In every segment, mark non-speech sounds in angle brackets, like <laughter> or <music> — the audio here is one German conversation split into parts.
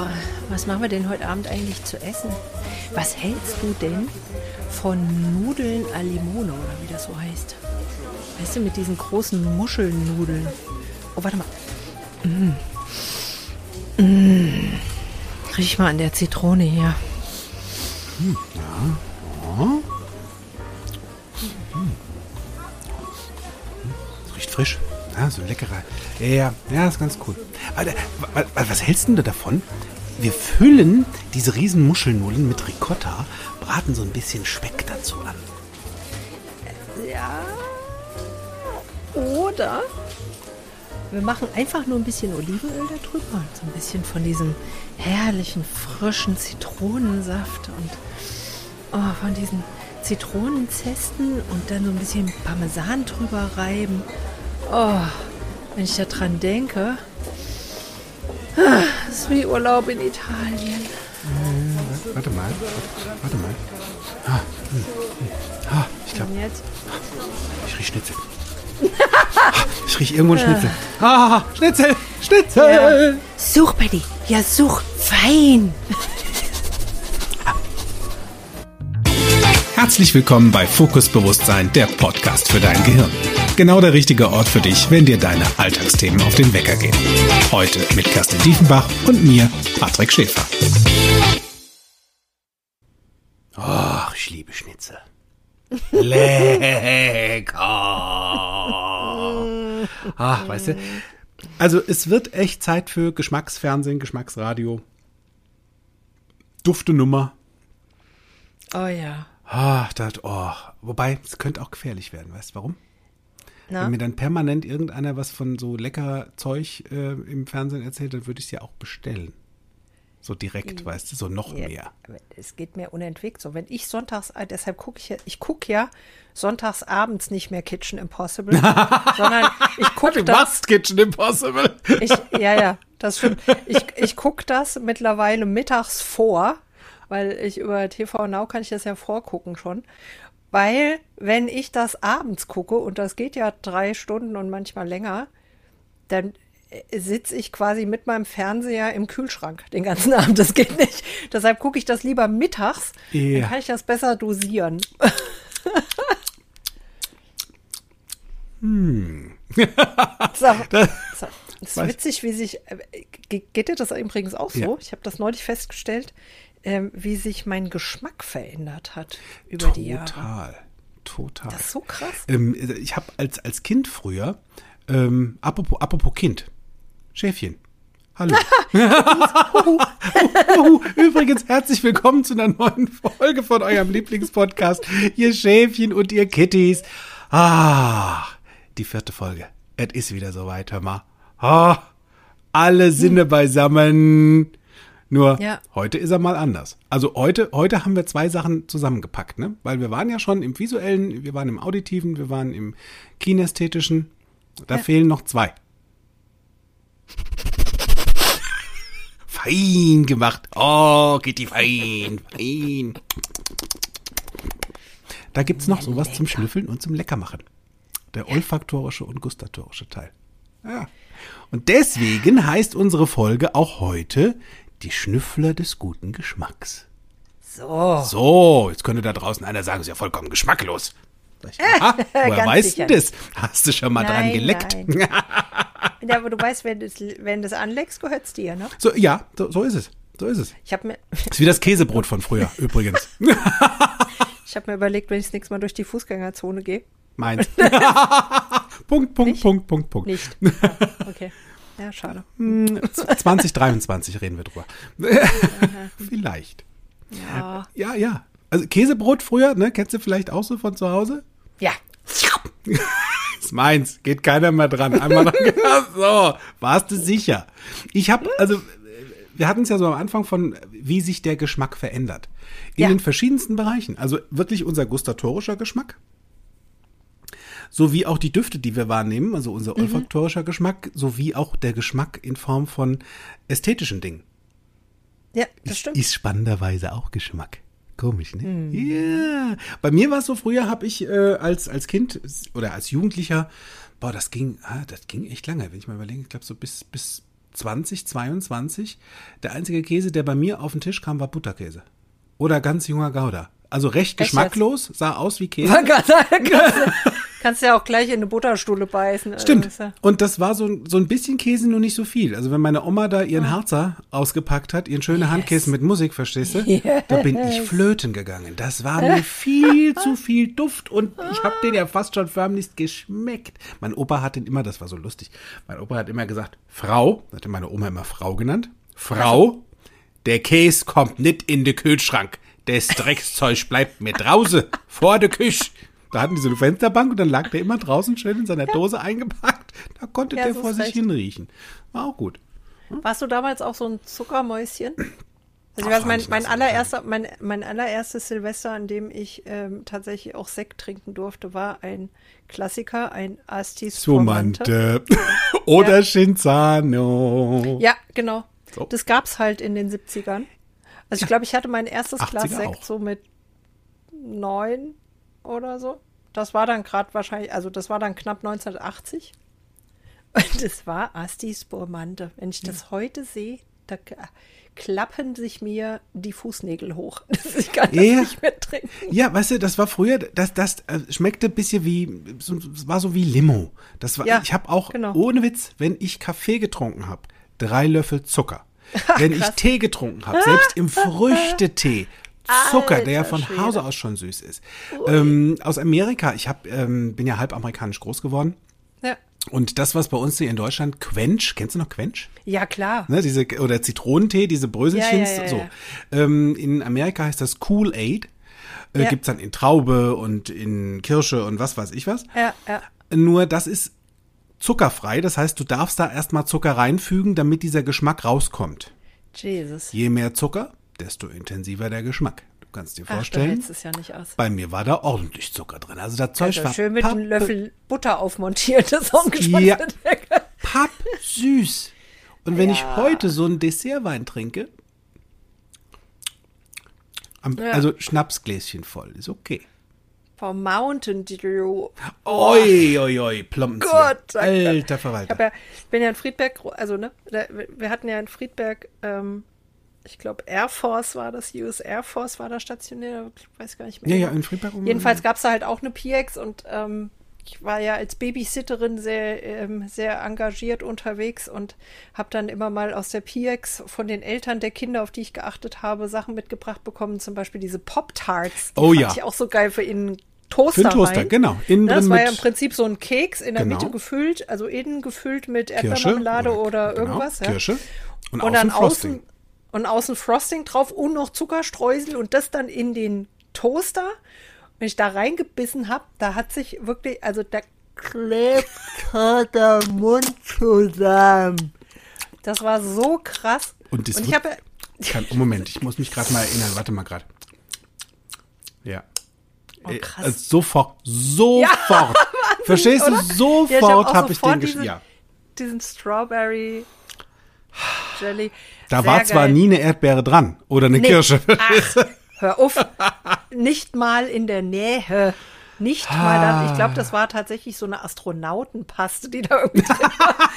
Ah, was machen wir denn heute Abend eigentlich zu essen? Was hältst du denn von Nudeln al Limone oder wie das so heißt? Weißt du, mit diesen großen Muschelnudeln. Oh, warte mal. Mm. Mm. Riech mal an der Zitrone hier. Das riecht frisch. Ja, so leckerer. Ja, ja, ja, ist ganz cool. Wa- was hältst du davon? Wir füllen diese riesen Muschelnudeln mit Ricotta, braten so ein bisschen Speck dazu an. Ja. Oder wir machen einfach nur ein bisschen Olivenöl da drüber so ein bisschen von diesem herrlichen, frischen Zitronensaft und oh, von diesen Zitronenzesten und dann so ein bisschen Parmesan drüber reiben. Oh, wenn ich daran denke, ah, das ist wie Urlaub in Italien. Warte mal. Warte mal. Ah, hm, hm. ah ich glaube, ich riech Schnitzel. Ah, ich riech irgendwo Schnitzel. Ah, Schnitzel! Schnitzel! Such, Betty. Ja, such. Fein. Herzlich willkommen bei Fokus Bewusstsein, der Podcast für dein Gehirn. Genau der richtige Ort für dich, wenn dir deine Alltagsthemen auf den Wecker gehen. Heute mit Kerstin Diefenbach und mir, Patrick Schäfer. Ach, ich liebe Schnitzel. <laughs> Lecker. Ach, weißt du. Also es wird echt Zeit für Geschmacksfernsehen, Geschmacksradio. Dufte Nummer. Oh ja. Ah, das, oh. Wobei, es könnte auch gefährlich werden, weißt du warum? Na? Wenn mir dann permanent irgendeiner was von so lecker Zeug äh, im Fernsehen erzählt, dann würde ich es ja auch bestellen. So direkt, weißt du, so noch Ja, mehr. Es geht mir unentwegt so. Wenn ich sonntags, äh, deshalb gucke ich ja, ich gucke ja sonntags abends nicht mehr Kitchen Impossible, <laughs> sondern ich gucke das. Kitchen Impossible. Ich, ja, ja, das stimmt. Ich, ich gucke das mittlerweile mittags vor, weil ich über TV Now kann ich das ja vorgucken schon. Weil, wenn ich das abends gucke, und das geht ja drei Stunden und manchmal länger, dann sitze ich quasi mit meinem Fernseher im Kühlschrank den ganzen <laughs> Abend. Das geht nicht. Deshalb gucke ich das lieber mittags. Ja. Dann kann ich das besser dosieren. <laughs> Hm. So, <laughs> so. Das ist witzig, wie sich. äh, ge- Geht dir das übrigens auch so? Ja. Ich habe das neulich festgestellt, ähm, wie sich mein Geschmack verändert hat über die Jahre. Total. Total. Das ist so krass. Ähm, ich habe als, als Kind früher, ähm, apropos, apropos Kind, Schäfchen. Hallo. <laughs> Übrigens, herzlich willkommen zu einer neuen Folge von eurem Lieblingspodcast. Ihr Schäfchen und ihr Kitties. Ah, die vierte Folge. Es ist wieder soweit, hör mal. Ah, alle Sinne beisammen. Nur Ja. heute ist er mal anders. Also heute, heute haben wir zwei Sachen zusammengepackt, ne? Weil wir waren ja schon im visuellen, wir waren im auditiven, wir waren im kinästhetischen. Da fehlen noch zwei. Fein gemacht. Oh, Kitty, fein, fein. Da gibt's noch sowas zum Schnüffeln und zum Leckermachen. Der olfaktorische und gustatorische Teil. Ja. Und deswegen heißt unsere Folge auch heute die Schnüffler des guten Geschmacks. So. So, jetzt könnte da draußen einer sagen, ist ja vollkommen geschmacklos. Ich, <laughs> woher weißt du das? Hast du schon mal dran Nein, geleckt? nein. <laughs> Ja, aber du weißt, wenn du es wenn du's anlegst, gehört's dir, ne? So, ja, so, so ist es. So ist es. Ich habe mir, ist wie das Käsebrot von früher, <laughs> übrigens. ich hab mir überlegt, wenn ich das nächste Mal durch die Fußgängerzone gehe. Meins. Punkt, Punkt, Punkt, Punkt, Punkt. Nicht. Ja, okay. Ja, schade. 2023 reden wir drüber. <laughs> vielleicht. Ja. Ja, ja. Also Käsebrot früher, ne? Kennst du vielleicht auch so von zu Hause? Ja. <laughs> ist meins, geht keiner mehr dran. Einmal dran <laughs> so, warst du sicher. Ich habe, also, wir hatten es ja so am Anfang von, wie sich der Geschmack verändert. In Ja. den verschiedensten Bereichen. Also wirklich unser gustatorischer Geschmack. Sowie auch die Düfte, die wir wahrnehmen, also unser olfaktorischer Geschmack, sowie auch der Geschmack in Form von ästhetischen Dingen. Ja, das Ist, stimmt. ist spannenderweise auch Geschmack. Komisch, ne? Ja. Bei mir war es so, früher habe ich äh, als, als Kind oder als Jugendlicher, boah, das ging, ah, das ging echt lange, wenn ich mal überlege, ich glaube so bis, bis 20, 22. Der einzige Käse, der bei mir auf den Tisch kam, war Butterkäse. Oder ganz junger Gouda. Also recht geschmacklos, sah aus wie Käse. <laughs> Kannst, ja auch gleich in eine Butterstuhle beißen. Also Stimmt. ist ja- Und das war so, so ein bisschen Käse, nur nicht so viel. Also wenn meine Oma da ihren Harzer ausgepackt hat, ihren schönen Handkäse mit Musik, verstehst du? Da bin ich flöten gegangen. Das war mir viel <laughs> zu viel Duft und ich habe den ja fast schon förmlichst geschmeckt. Mein Opa hat den immer, das war so lustig, mein Opa hat immer gesagt, Frau, hatte meine Oma immer Frau genannt, Frau, der Käse kommt nicht in den Kühlschrank. Das Dreckszeug bleibt mir draußen, vor der Küche. Da hatten die so eine Fensterbank und dann lag der immer draußen schön in seiner Dose eingepackt. Da konnte Ja, der so vor sich recht. hin riechen. War auch gut. Warst du damals auch so ein Zuckermäuschen? Also ich Ach, weiß, mein, mein, allererster, mein, mein allererstes Silvester, an dem ich ähm, tatsächlich auch Sekt trinken durfte, war ein Klassiker, ein Astis. Sumante <laughs> oder Shinzano. Ja, genau. So. Das gab's halt in den 70ern. Also ich glaube, ich hatte mein erstes 80er Glas Sekt auch. so mit neun oder so. Das war dann gerade wahrscheinlich, also das war dann knapp 1980. Und es war Asti Spumante. Wenn ich das heute sehe, da k- klappen sich mir die Fußnägel hoch. <laughs> Ich kann das Ja. nicht mehr trinken. Ja, weißt du, das war früher, das, das äh, schmeckte ein bisschen wie, so, es war so wie Limo. Das war, Ja, ich habe auch, genau. ohne Witz, wenn ich Kaffee getrunken habe, drei Löffel Zucker. <laughs> Wenn ich Tee getrunken habe, selbst im <laughs> Früchtetee, Zucker, der ja Alter von Schwede. Hause aus schon süß ist. Ähm, aus Amerika, ich hab, ähm, bin ja halb amerikanisch groß geworden. Ja, Und das, was bei uns hier in Deutschland Quench, kennst du noch Quench? ja klar. Ne, diese, oder Zitronentee, diese Bröselchens, Ja, ja, so. Ähm, in Amerika heißt das Kool-Aid. Äh, Ja. Gibt's dann in Traube und in Kirsche und was weiß ich was. Ja, ja. Nur das ist zuckerfrei, das heißt, du darfst da erstmal Zucker reinfügen, damit dieser Geschmack rauskommt. Jesus. Je mehr Zucker, desto intensiver der Geschmack. Du kannst dir Ach, du vorstellen, hältst es ja nicht aus. bei mir war da ordentlich Zucker drin. Also das Zeug Also war schön mit einem Löffel Butter aufmontiert. Das ist auch ein Ja. Geschmack. papp süß. Und wenn ich Ja. heute so einen Dessertwein trinke, am, Ja. also Schnapsgläschen voll, ist okay. Vom Mountain Dew. Oi, oi, oi, Plompenzieher. Gott, er. Alter Ich Verwalter. hab ja, ich bin ja in Friedberg, also ne, wir hatten ja in Friedberg, ähm, ich glaube Air Force war das, US Air Force war da stationiert, ich weiß gar nicht mehr. ja, ja, genau. in Friedberg. um- Jedenfalls gab es da halt auch eine PX und ähm, ich war ja als Babysitterin sehr, ähm, sehr engagiert unterwegs und habe dann immer mal aus der PX von den Eltern der Kinder, auf die ich geachtet habe, Sachen mitgebracht bekommen. Zum Beispiel diese Pop-Tarts. Die Oh fand ja. ich auch so geil für innen Toaster. Für den Toaster, rein. genau. Innen Ne, das war ja im Prinzip so ein Keks in der Genau. Mitte gefüllt, also innen gefüllt mit Erdbeermarmelade oder, genau, irgendwas. Ja. Kirsche. Und, Und außen dann außen und außen Frosting drauf und noch Zuckerstreusel und das dann in den Toaster. Wenn ich da reingebissen habe, da hat sich wirklich, also da klebt der Mund zusammen. Das war so krass. Und das ich wird- habe Kann, oh, Moment, ich muss mich gerade mal erinnern. Warte mal gerade. Ja. Oh, Äh, krass. äh, sofort, sofort. <laughs> Verstehst oder? du? Ja, ich hab Sofort auch habe ich sofort den geschrieben. Ja. diesen Strawberry Jelly. Da Sehr war zwar geil. nie eine Erdbeere dran oder eine Nee. Kirsche. Ach, <laughs> hör auf. Nicht mal in der Nähe. Nicht mal dann. Ich glaube, das war tatsächlich so eine Astronautenpaste, die da irgendwie drin war.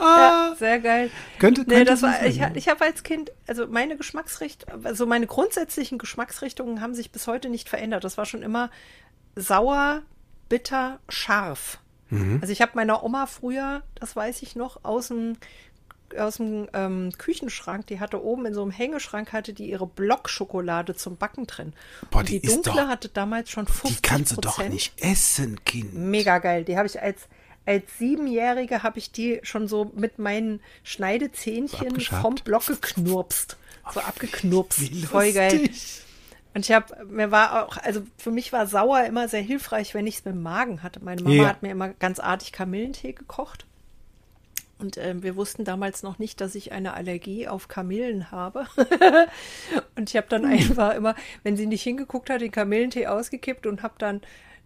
<laughs> ja, sehr geil. Könnte- nee, könnte das war, ich, ich habe als Kind, also meine Geschmacksrichtung, also meine grundsätzlichen Geschmacksrichtungen haben sich bis heute nicht verändert. Das war schon immer sauer, bitter, scharf. Mhm. Also ich habe meiner Oma früher, das weiß ich noch, aus dem aus dem ähm, Küchenschrank, die hatte oben in so einem Hängeschrank, hatte die ihre Blockschokolade zum Backen drin. Boah, Und die die dunkle doch- hatte damals schon 50 Die kannst du doch nicht essen, Kind. Mega geil. Die habe ich als, als Siebenjährige habe ich die schon so mit meinen Schneidezähnchen abgeschabt? vom Block geknurpst. So abgeknurpst. Wie Voll geil. Und ich habe, mir war auch, also für mich war sauer immer sehr hilfreich, wenn ich es mit dem Magen hatte. Meine Mama Ja. hat mir immer ganz artig Kamillentee gekocht. Und ähm, wir wussten damals noch nicht, dass ich eine Allergie auf Kamillen habe. <laughs> und ich habe dann einfach immer, wenn sie nicht hingeguckt hat, den Kamillentee ausgekippt und habe dann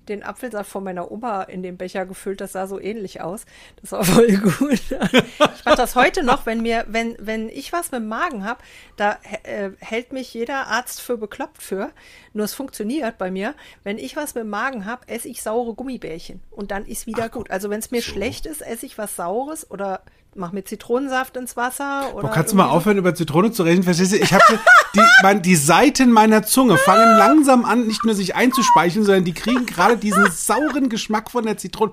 den Apfelsaft von meiner Oma in den Becher gefüllt. Das sah so ähnlich aus. Das war <laughs> voll gut. Ich mache das heute noch, wenn mir, wenn, wenn ich was mit dem Magen habe, da äh, hält mich jeder Arzt für bekloppt für. Nur es funktioniert bei mir. Wenn ich was mit dem Magen habe, esse ich saure Gummibärchen und dann ist wieder Ach, gut. Also wenn es mir so. schlecht ist, esse ich was Saures oder mach mir Zitronensaft ins Wasser. Oder Boah, kannst du mal aufhören, über Zitrone zu reden? Verstehst du? Ich habe die, mein, die Seiten meiner Zunge fangen langsam an, nicht nur sich einzuspeichen, sondern die kriegen gerade diesen sauren Geschmack von der Zitrone.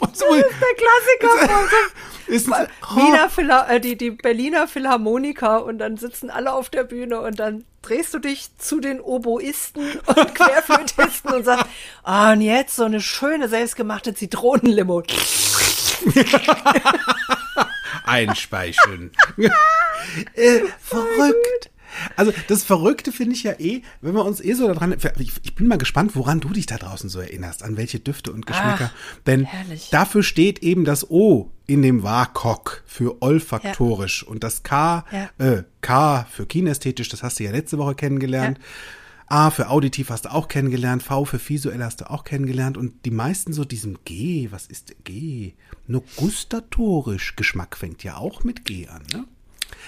Das ist der Klassiker. <laughs> Ist, oh. Wiener Phila äh, die, die Berliner Philharmoniker und dann sitzen alle auf der Bühne und dann drehst du dich zu den Oboisten und <laughs> Querflötisten und sagst, ah, und jetzt so eine schöne selbstgemachte Zitronenlimo. <laughs> Einspeicheln. äh, verrückt. Also das Verrückte finde ich ja eh, wenn wir uns eh so daran, ich, ich, bin mal gespannt, woran du dich da draußen so erinnerst, an welche Düfte und Geschmäcker. Ach, Denn herrlich. dafür steht eben das O in dem WAKOK für olfaktorisch ja. und das K, ja. äh, K für kinästhetisch, das hast du ja letzte Woche kennengelernt. Ja. A für auditiv hast du auch kennengelernt, V für visuell hast du auch kennengelernt und die meisten so diesem G, was ist G? Nur gustatorisch, Geschmack fängt ja auch mit G an, ne?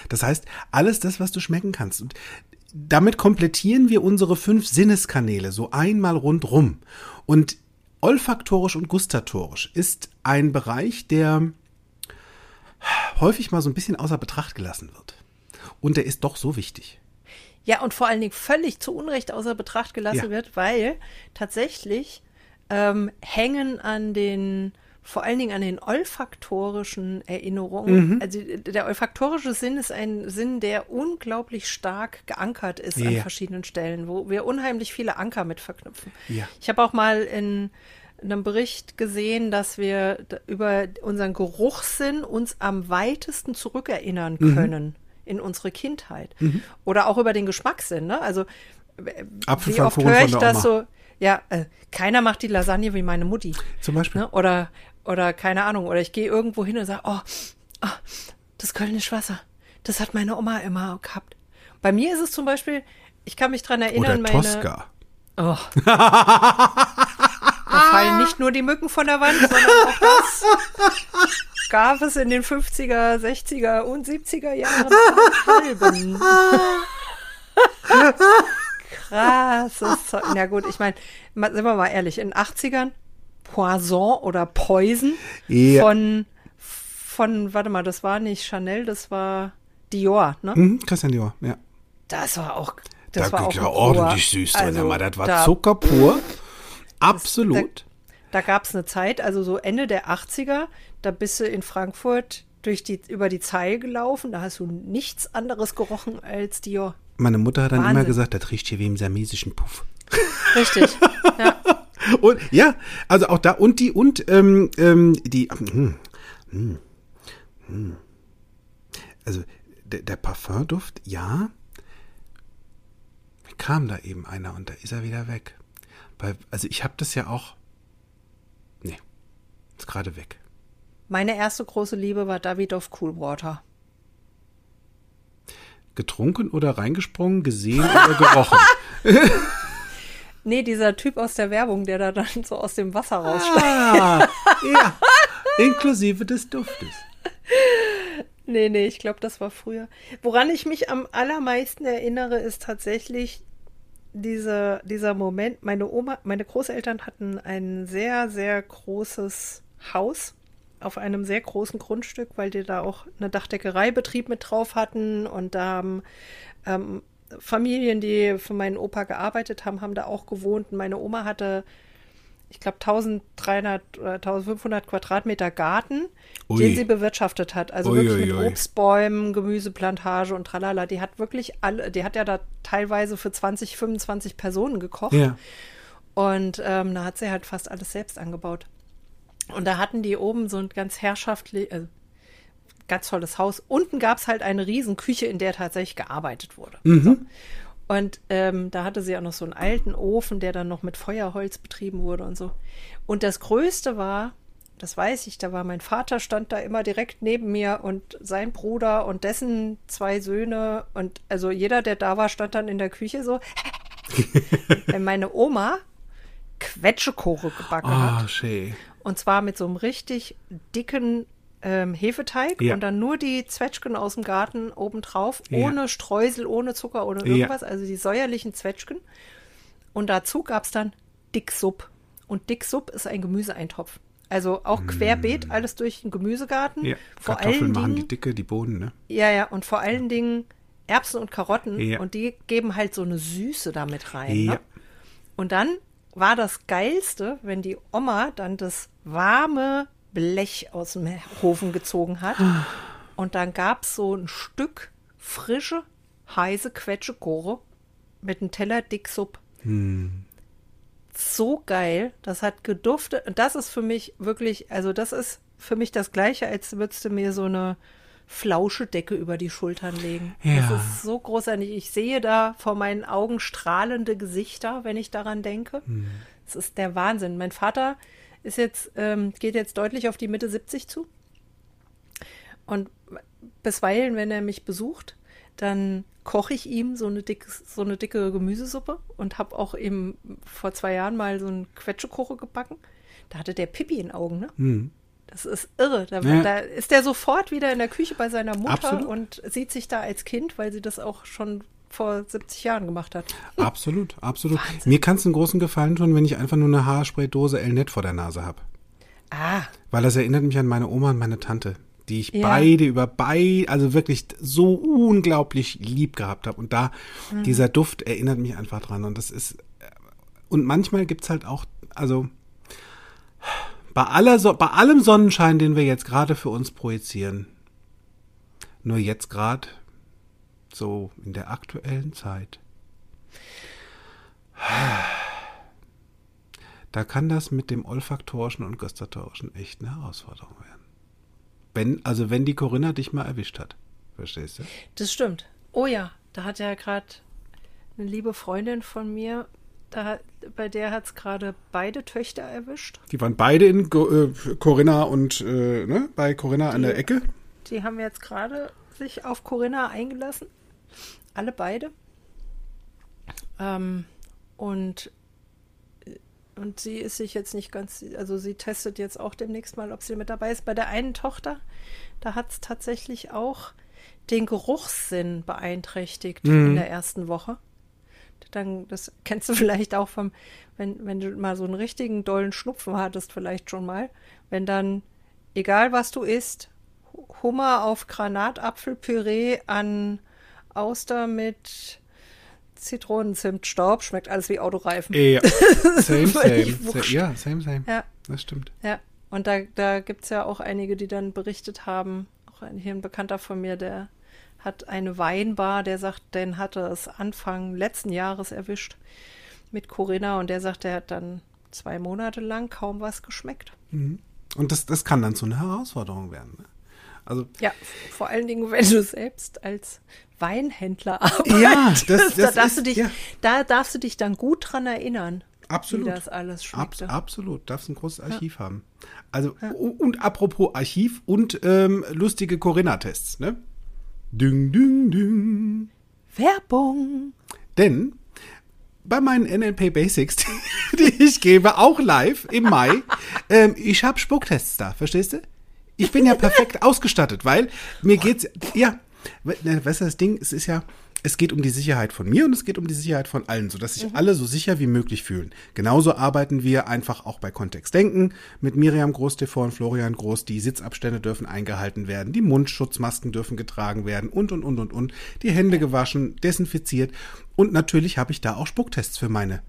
Das heißt, alles das, was du schmecken kannst. Und damit komplettieren wir unsere fünf Sinneskanäle so einmal rundrum. Und olfaktorisch und gustatorisch ist ein Bereich, der häufig mal so ein bisschen außer Betracht gelassen wird. Und der ist doch so wichtig. Ja, und vor allen Dingen völlig zu Unrecht außer Betracht gelassen ja. wird, weil tatsächlich ähm, hängen an den, vor allen Dingen an den olfaktorischen Erinnerungen. Mhm. Also der olfaktorische Sinn ist ein Sinn, der unglaublich stark geankert ist ja. an verschiedenen Stellen, wo wir unheimlich viele Anker mit verknüpfen. Ja. Ich habe auch mal in einem Bericht gesehen, dass wir über unseren Geruchssinn uns am weitesten zurückerinnern mhm. können. Mhm in unsere Kindheit. Mhm. Oder auch über den Geschmackssinn. Ne? Also wie oft höre ich das so, ja, äh, keiner macht die Lasagne wie meine Mutti. Zum Beispiel. Ne? Oder, oder keine Ahnung, oder ich gehe irgendwo hin und sage, oh, oh, das Kölnisch Wasser, das hat meine Oma immer gehabt. Bei mir ist es zum Beispiel, ich kann mich dran erinnern, oder Tosca. meine. Oh. <laughs> da fallen nicht nur die Mücken von der Wand, sondern auch das gab es in den 50er, 60er und 70er Jahren halben. Krasses Zeug. Na gut, ich meine, sind wir mal ehrlich, in den 80ern Poison oder Poison ja. von, von, warte mal, das war nicht Chanel, das war Dior, ne? Mhm, Christian Dior, ja. Das war auch, das da war auch ja ordentlich süß drin, also, aber das war da, Zucker pur. Absolut. Da, gab es eine Zeit, also so Ende der 80er, da bist du in Frankfurt durch die, über die Zeil gelaufen, da hast du nichts anderes gerochen als Dior. Meine Mutter hat dann Wahnsinn. immer gesagt, das riecht hier wie im siamesischen Puff. Richtig, <laughs> ja. Und ja, also auch da und die und ähm, ähm, die hm, hm, hm. also der, der Parfumduft, ja. Kam da eben einer und da ist er wieder weg. Weil, also ich habe das ja auch. Ist gerade weg. Meine erste große Liebe war David of Coolwater. Getrunken oder reingesprungen, gesehen oder gerochen? <laughs> <laughs> nee, dieser Typ aus der Werbung, der da dann so aus dem Wasser raussteigt. Ah, ja, <laughs> inklusive des Duftes. Nee, nee, ich glaube, das war früher. Woran ich mich am allermeisten erinnere, ist tatsächlich diese, dieser Moment. Meine Oma, meine Großeltern hatten ein sehr, sehr großes Haus auf einem sehr großen Grundstück, weil die da auch eine Dachdeckereibetrieb mit drauf hatten und da haben ähm, Familien, die für meinen Opa gearbeitet haben, haben da auch gewohnt. Und meine Oma hatte, ich glaube, 1300 oder 1500 Quadratmeter Garten, ui. den sie bewirtschaftet hat. Also ui, wirklich ui, mit Obstbäumen, Gemüseplantage und tralala. Die hat wirklich alle, die hat ja da teilweise für 20, 25 Personen gekocht. Ja. Und ähm, da hat sie halt fast alles selbst angebaut. Und da hatten die oben so ein ganz herrschaftlich, also ganz tolles Haus. Unten gab es halt eine riesen Küche, in der tatsächlich gearbeitet wurde. Mhm. So. Und ähm, da hatte sie auch noch so einen alten Ofen, der dann noch mit Feuerholz betrieben wurde und so. Und das Größte war, das weiß ich, da war mein Vater, stand da immer direkt neben mir und sein Bruder und dessen zwei Söhne und also jeder, der da war, stand dann in der Küche so. <laughs> Meine Oma Quetschekoche gebacken Ah, hat. schön. Und zwar mit so einem richtig dicken ähm, Hefeteig Ja. und dann nur die Zwetschgen aus dem Garten obendrauf, Ja. ohne Streusel, ohne Zucker oder Ja. irgendwas, also die säuerlichen Zwetschgen. Und dazu gab es dann Dicksupp. Und Dicksupp ist ein Gemüseeintopf. Also auch querbeet, alles durch den Gemüsegarten. Mm. Ja. Vor Kartoffeln allen machen Dingen, die dicke, die Bohnen, ne? ja, ja, und vor allen Dingen Erbsen und Karotten. Ja. Und die geben halt so eine Süße damit rein. Ja. Ne? Und dann war das Geilste, wenn die Oma dann das warme Blech aus dem Ofen gezogen hat. Und dann gab es so ein Stück frische, heiße Quetschegore mit einem Teller Dicksupp. So geil. Das hat geduftet. Und das ist für mich wirklich, also das ist für mich das Gleiche, als würdest du mir so eine Flauschedecke über die Schultern legen. Ja. Das ist so großartig. Ich sehe da vor meinen Augen strahlende Gesichter, wenn ich daran denke. Das ist der Wahnsinn. Mein Vater ist jetzt, ähm, geht jetzt deutlich auf die Mitte 70 zu. Und bisweilen, wenn er mich besucht, dann koche ich ihm so eine, dick, so eine dicke Gemüsesuppe und habe auch ihm vor zwei Jahren mal so einen Quetschekoche gebacken. Da hatte der Pipi in Augen, ne? Das ist irre. Da, Ja. da ist er sofort wieder in der Küche bei seiner Mutter Absolut. und sieht sich da als Kind, weil sie das auch schon vor 70 Jahren gemacht hat. Absolut, absolut. Mir kann es einen großen Gefallen tun, wenn ich einfach nur eine Haarspraydose Elnet vor der Nase habe. Ah, Weil das erinnert mich an meine Oma und meine Tante, die ich Ja. beide über beide, also wirklich so unglaublich lieb gehabt habe. Und da, Mhm. dieser Duft erinnert mich einfach dran. Und das ist, und manchmal gibt's halt auch, also bei, aller, so bei allem Sonnenschein, den wir jetzt gerade für uns projizieren, nur jetzt gerade, so in der aktuellen Zeit, da kann das mit dem olfaktorischen und gustatorischen echt eine Herausforderung werden. Wenn, also wenn die Corinna dich mal erwischt hat. Verstehst du? das stimmt. Oh ja, da hat ja gerade eine liebe Freundin von mir, da, bei der hat es gerade beide Töchter erwischt. Die waren beide in Go äh, Corinna und äh, ne, bei Corinna an der Ecke. Die haben jetzt gerade sich auf Corinna eingelassen. Alle beide. Ähm, und, und sie ist sich jetzt nicht ganz, also sie testet jetzt auch demnächst mal, ob sie mit dabei ist. Bei der einen Tochter, da hat es tatsächlich auch den Geruchssinn beeinträchtigt in der ersten Woche. Dann, das kennst du <laughs> vielleicht auch vom, wenn, wenn du mal so einen richtigen dollen Schnupfen hattest, vielleicht schon mal, wenn dann, egal was du isst, Hummer auf Granatapfelpüree an Auster mit Zitronenzimtstaub, schmeckt alles wie Autoreifen. Ja, <laughs> same, same. Ja, same, same. Ja. Das stimmt. Ja, und da, da gibt es ja auch einige, die dann berichtet haben, auch ein, hier ein Bekannter von mir, der hat eine Weinbar, der sagt, den hatte es Anfang letzten Jahres erwischt mit Corinna und der sagt, der hat dann zwei Monate lang kaum was geschmeckt. Und das, das kann dann zu einer Herausforderung werden. Ne? Also Ja, vor allen Dingen, wenn du selbst als Weinhändler <laughs> arbeitest. Ja, das- da, das darfst ist- du dich, ja. da darfst du dich dann gut dran erinnern, Absolut. wie das alles Abs schmeckte. absolut, darfst ein großes Archiv haben. Also, u- und apropos Archiv und ähm, lustige Corinna-Tests, ne? Ding, ding, ding. Werbung. Denn bei meinen NLP Basics, <laughs> die ich gebe, auch live im Mai, ähm, ich habe Spucktests da, verstehst du? Ich bin ja perfekt <laughs> ausgestattet, weil mir geht's, ja, we- ne, weißt du, das Ding, es ist ja, es geht um die Sicherheit von mir und es geht um die Sicherheit von allen, sodass sich alle so sicher wie möglich fühlen. Genauso arbeiten wir einfach auch bei Kontext Denken mit Miriam Groß TV und Florian Groß. Die Sitzabstände dürfen eingehalten werden, die Mundschutzmasken dürfen getragen werden und, und, und, und, und. Die Hände gewaschen, desinfiziert. Und natürlich habe ich da auch Spucktests für meine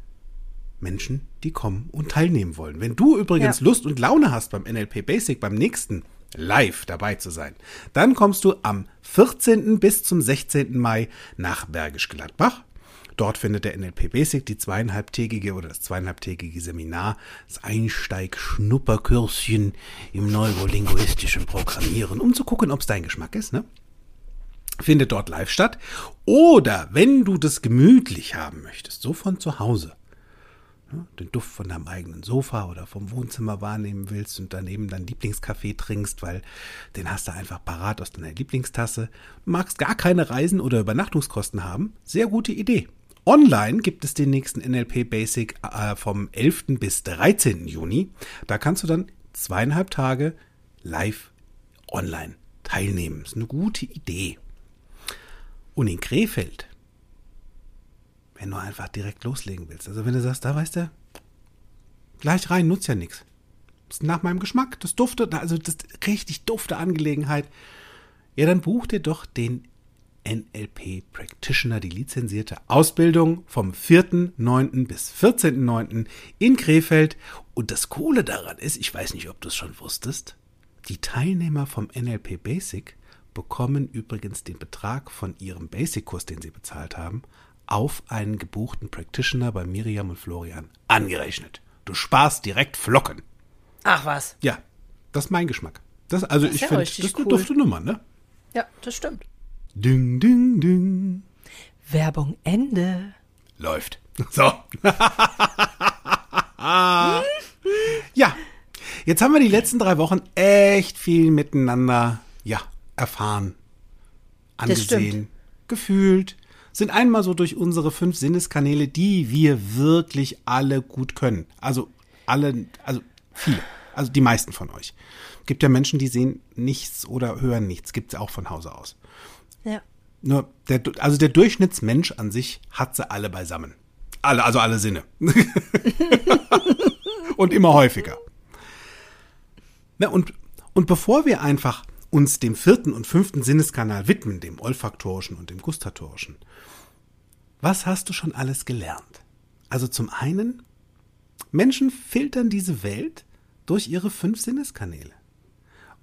Menschen, die kommen und teilnehmen wollen. Wenn du übrigens Ja. Lust und Laune hast, beim NLP Basic beim nächsten live dabei zu sein, dann kommst du am 14. bis zum 16. Mai nach Bergisch Gladbach. Dort findet der NLP Basic die zweieinhalbtägige oder das zweieinhalbtägige Seminar, das Einsteig-Schnupperkürschen im neurolinguistischen Programmieren, um zu gucken, ob es dein Geschmack ist, ne? findet dort live statt. Oder wenn du das gemütlich haben möchtest, so von zu Hause, den Duft von deinem eigenen Sofa oder vom Wohnzimmer wahrnehmen willst und daneben deinen Lieblingskaffee trinkst, weil den hast du einfach parat aus deiner Lieblingstasse, magst gar keine Reisen oder Übernachtungskosten haben, sehr gute Idee. Online gibt es den nächsten NLP Basic äh, vom 11. bis 13. Juni. Da kannst du dann zweieinhalb Tage live online teilnehmen. Ist eine gute Idee. Und in Krefeld, wenn du einfach direkt loslegen willst, also wenn du sagst, da weißt du, gleich rein, nutzt ja nichts. Das ist nach meinem Geschmack, das duftet, also das richtig dufte Angelegenheit. Ja, dann buch dir doch den NLP Practitioner, die lizenzierte Ausbildung vom 4.9. bis 14.9. in Krefeld. Und das Coole daran ist, ich weiß nicht, ob du es schon wusstest, die Teilnehmer vom NLP Basic bekommen übrigens den Betrag von ihrem Basic-Kurs, den sie bezahlt haben, auf einen gebuchten Practitioner bei Miriam und Florian angerechnet. Du sparst direkt Flocken. Ach was. Ja, das ist mein Geschmack. Das, also Das ist ich ja finde, das ist eine cool. dufte Nummer, ne? Ja, das stimmt. Ding, ding, ding. Werbung Ende. Läuft. <laughs> So. ja. Jetzt haben wir die letzten drei Wochen echt viel miteinander, ja, erfahren, angesehen, gefühlt, sind einmal so durch unsere fünf Sinneskanäle, die wir wirklich alle gut können. Also alle, also viele, also die meisten von euch. Gibt ja Menschen, die sehen nichts oder hören nichts, gibt es auch von Hause aus. Ja. Nur der, also der Durchschnittsmensch an sich hat sie alle beisammen. Alle, also alle Sinne. <laughs> und immer häufiger. Na, und, und bevor wir einfach uns dem vierten und fünften Sinneskanal widmen, dem olfaktorischen und dem gustatorischen, was hast du schon alles gelernt? Also zum einen, Menschen filtern diese Welt durch ihre fünf Sinneskanäle.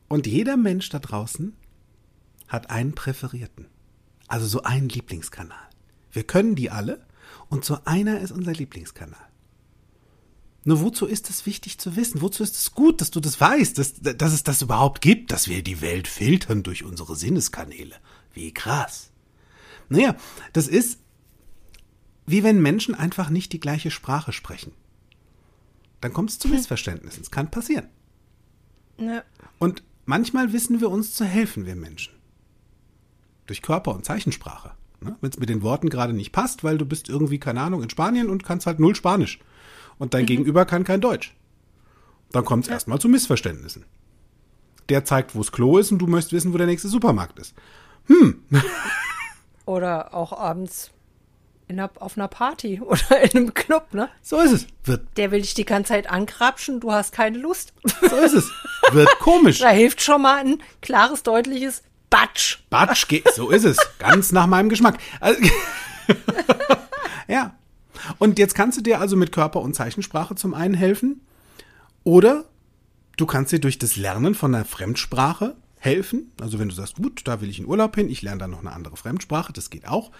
Und jeder Mensch da draußen hat einen präferierten. Also so einen Lieblingskanal. Wir können die alle und so einer ist unser Lieblingskanal. Nur wozu ist es wichtig zu wissen? Wozu ist es gut, dass du das weißt, dass, dass es das überhaupt gibt, dass wir die Welt filtern durch unsere Sinneskanäle? Wie krass. Naja, das ist wie wenn Menschen einfach nicht die gleiche Sprache sprechen. Dann kommt es zu Missverständnissen. Es kann passieren. ja. Und manchmal wissen wir uns zu helfen, wir Menschen. Durch Körper- und Zeichensprache. Ne? Wenn es mit den Worten gerade nicht passt, weil du bist irgendwie, keine Ahnung, in Spanien und kannst halt null Spanisch. Und dein Gegenüber kann kein Deutsch. Dann kommt es erstmal zu Missverständnissen. Der zeigt, wo das Klo ist und du möchtest wissen, wo der nächste Supermarkt ist. <laughs> Oder auch abends einer, auf einer Party <laughs> oder in einem Club, ne? So ist es. Wird, Der will dich die ganze Zeit ankrapschen, du hast keine Lust. so ist es. Wird <laughs> komisch. Da hilft schon mal ein klares, deutliches Batsch. Batsch, so ist es. Ganz nach meinem Geschmack. Also, <laughs> ja. Und jetzt kannst du dir also mit Körper- und Zeichensprache zum einen helfen. Oder du kannst dir durch das Lernen von einer Fremdsprache helfen. Also wenn du sagst, gut, da will ich in Urlaub hin, ich lerne dann noch eine andere Fremdsprache, das geht auch.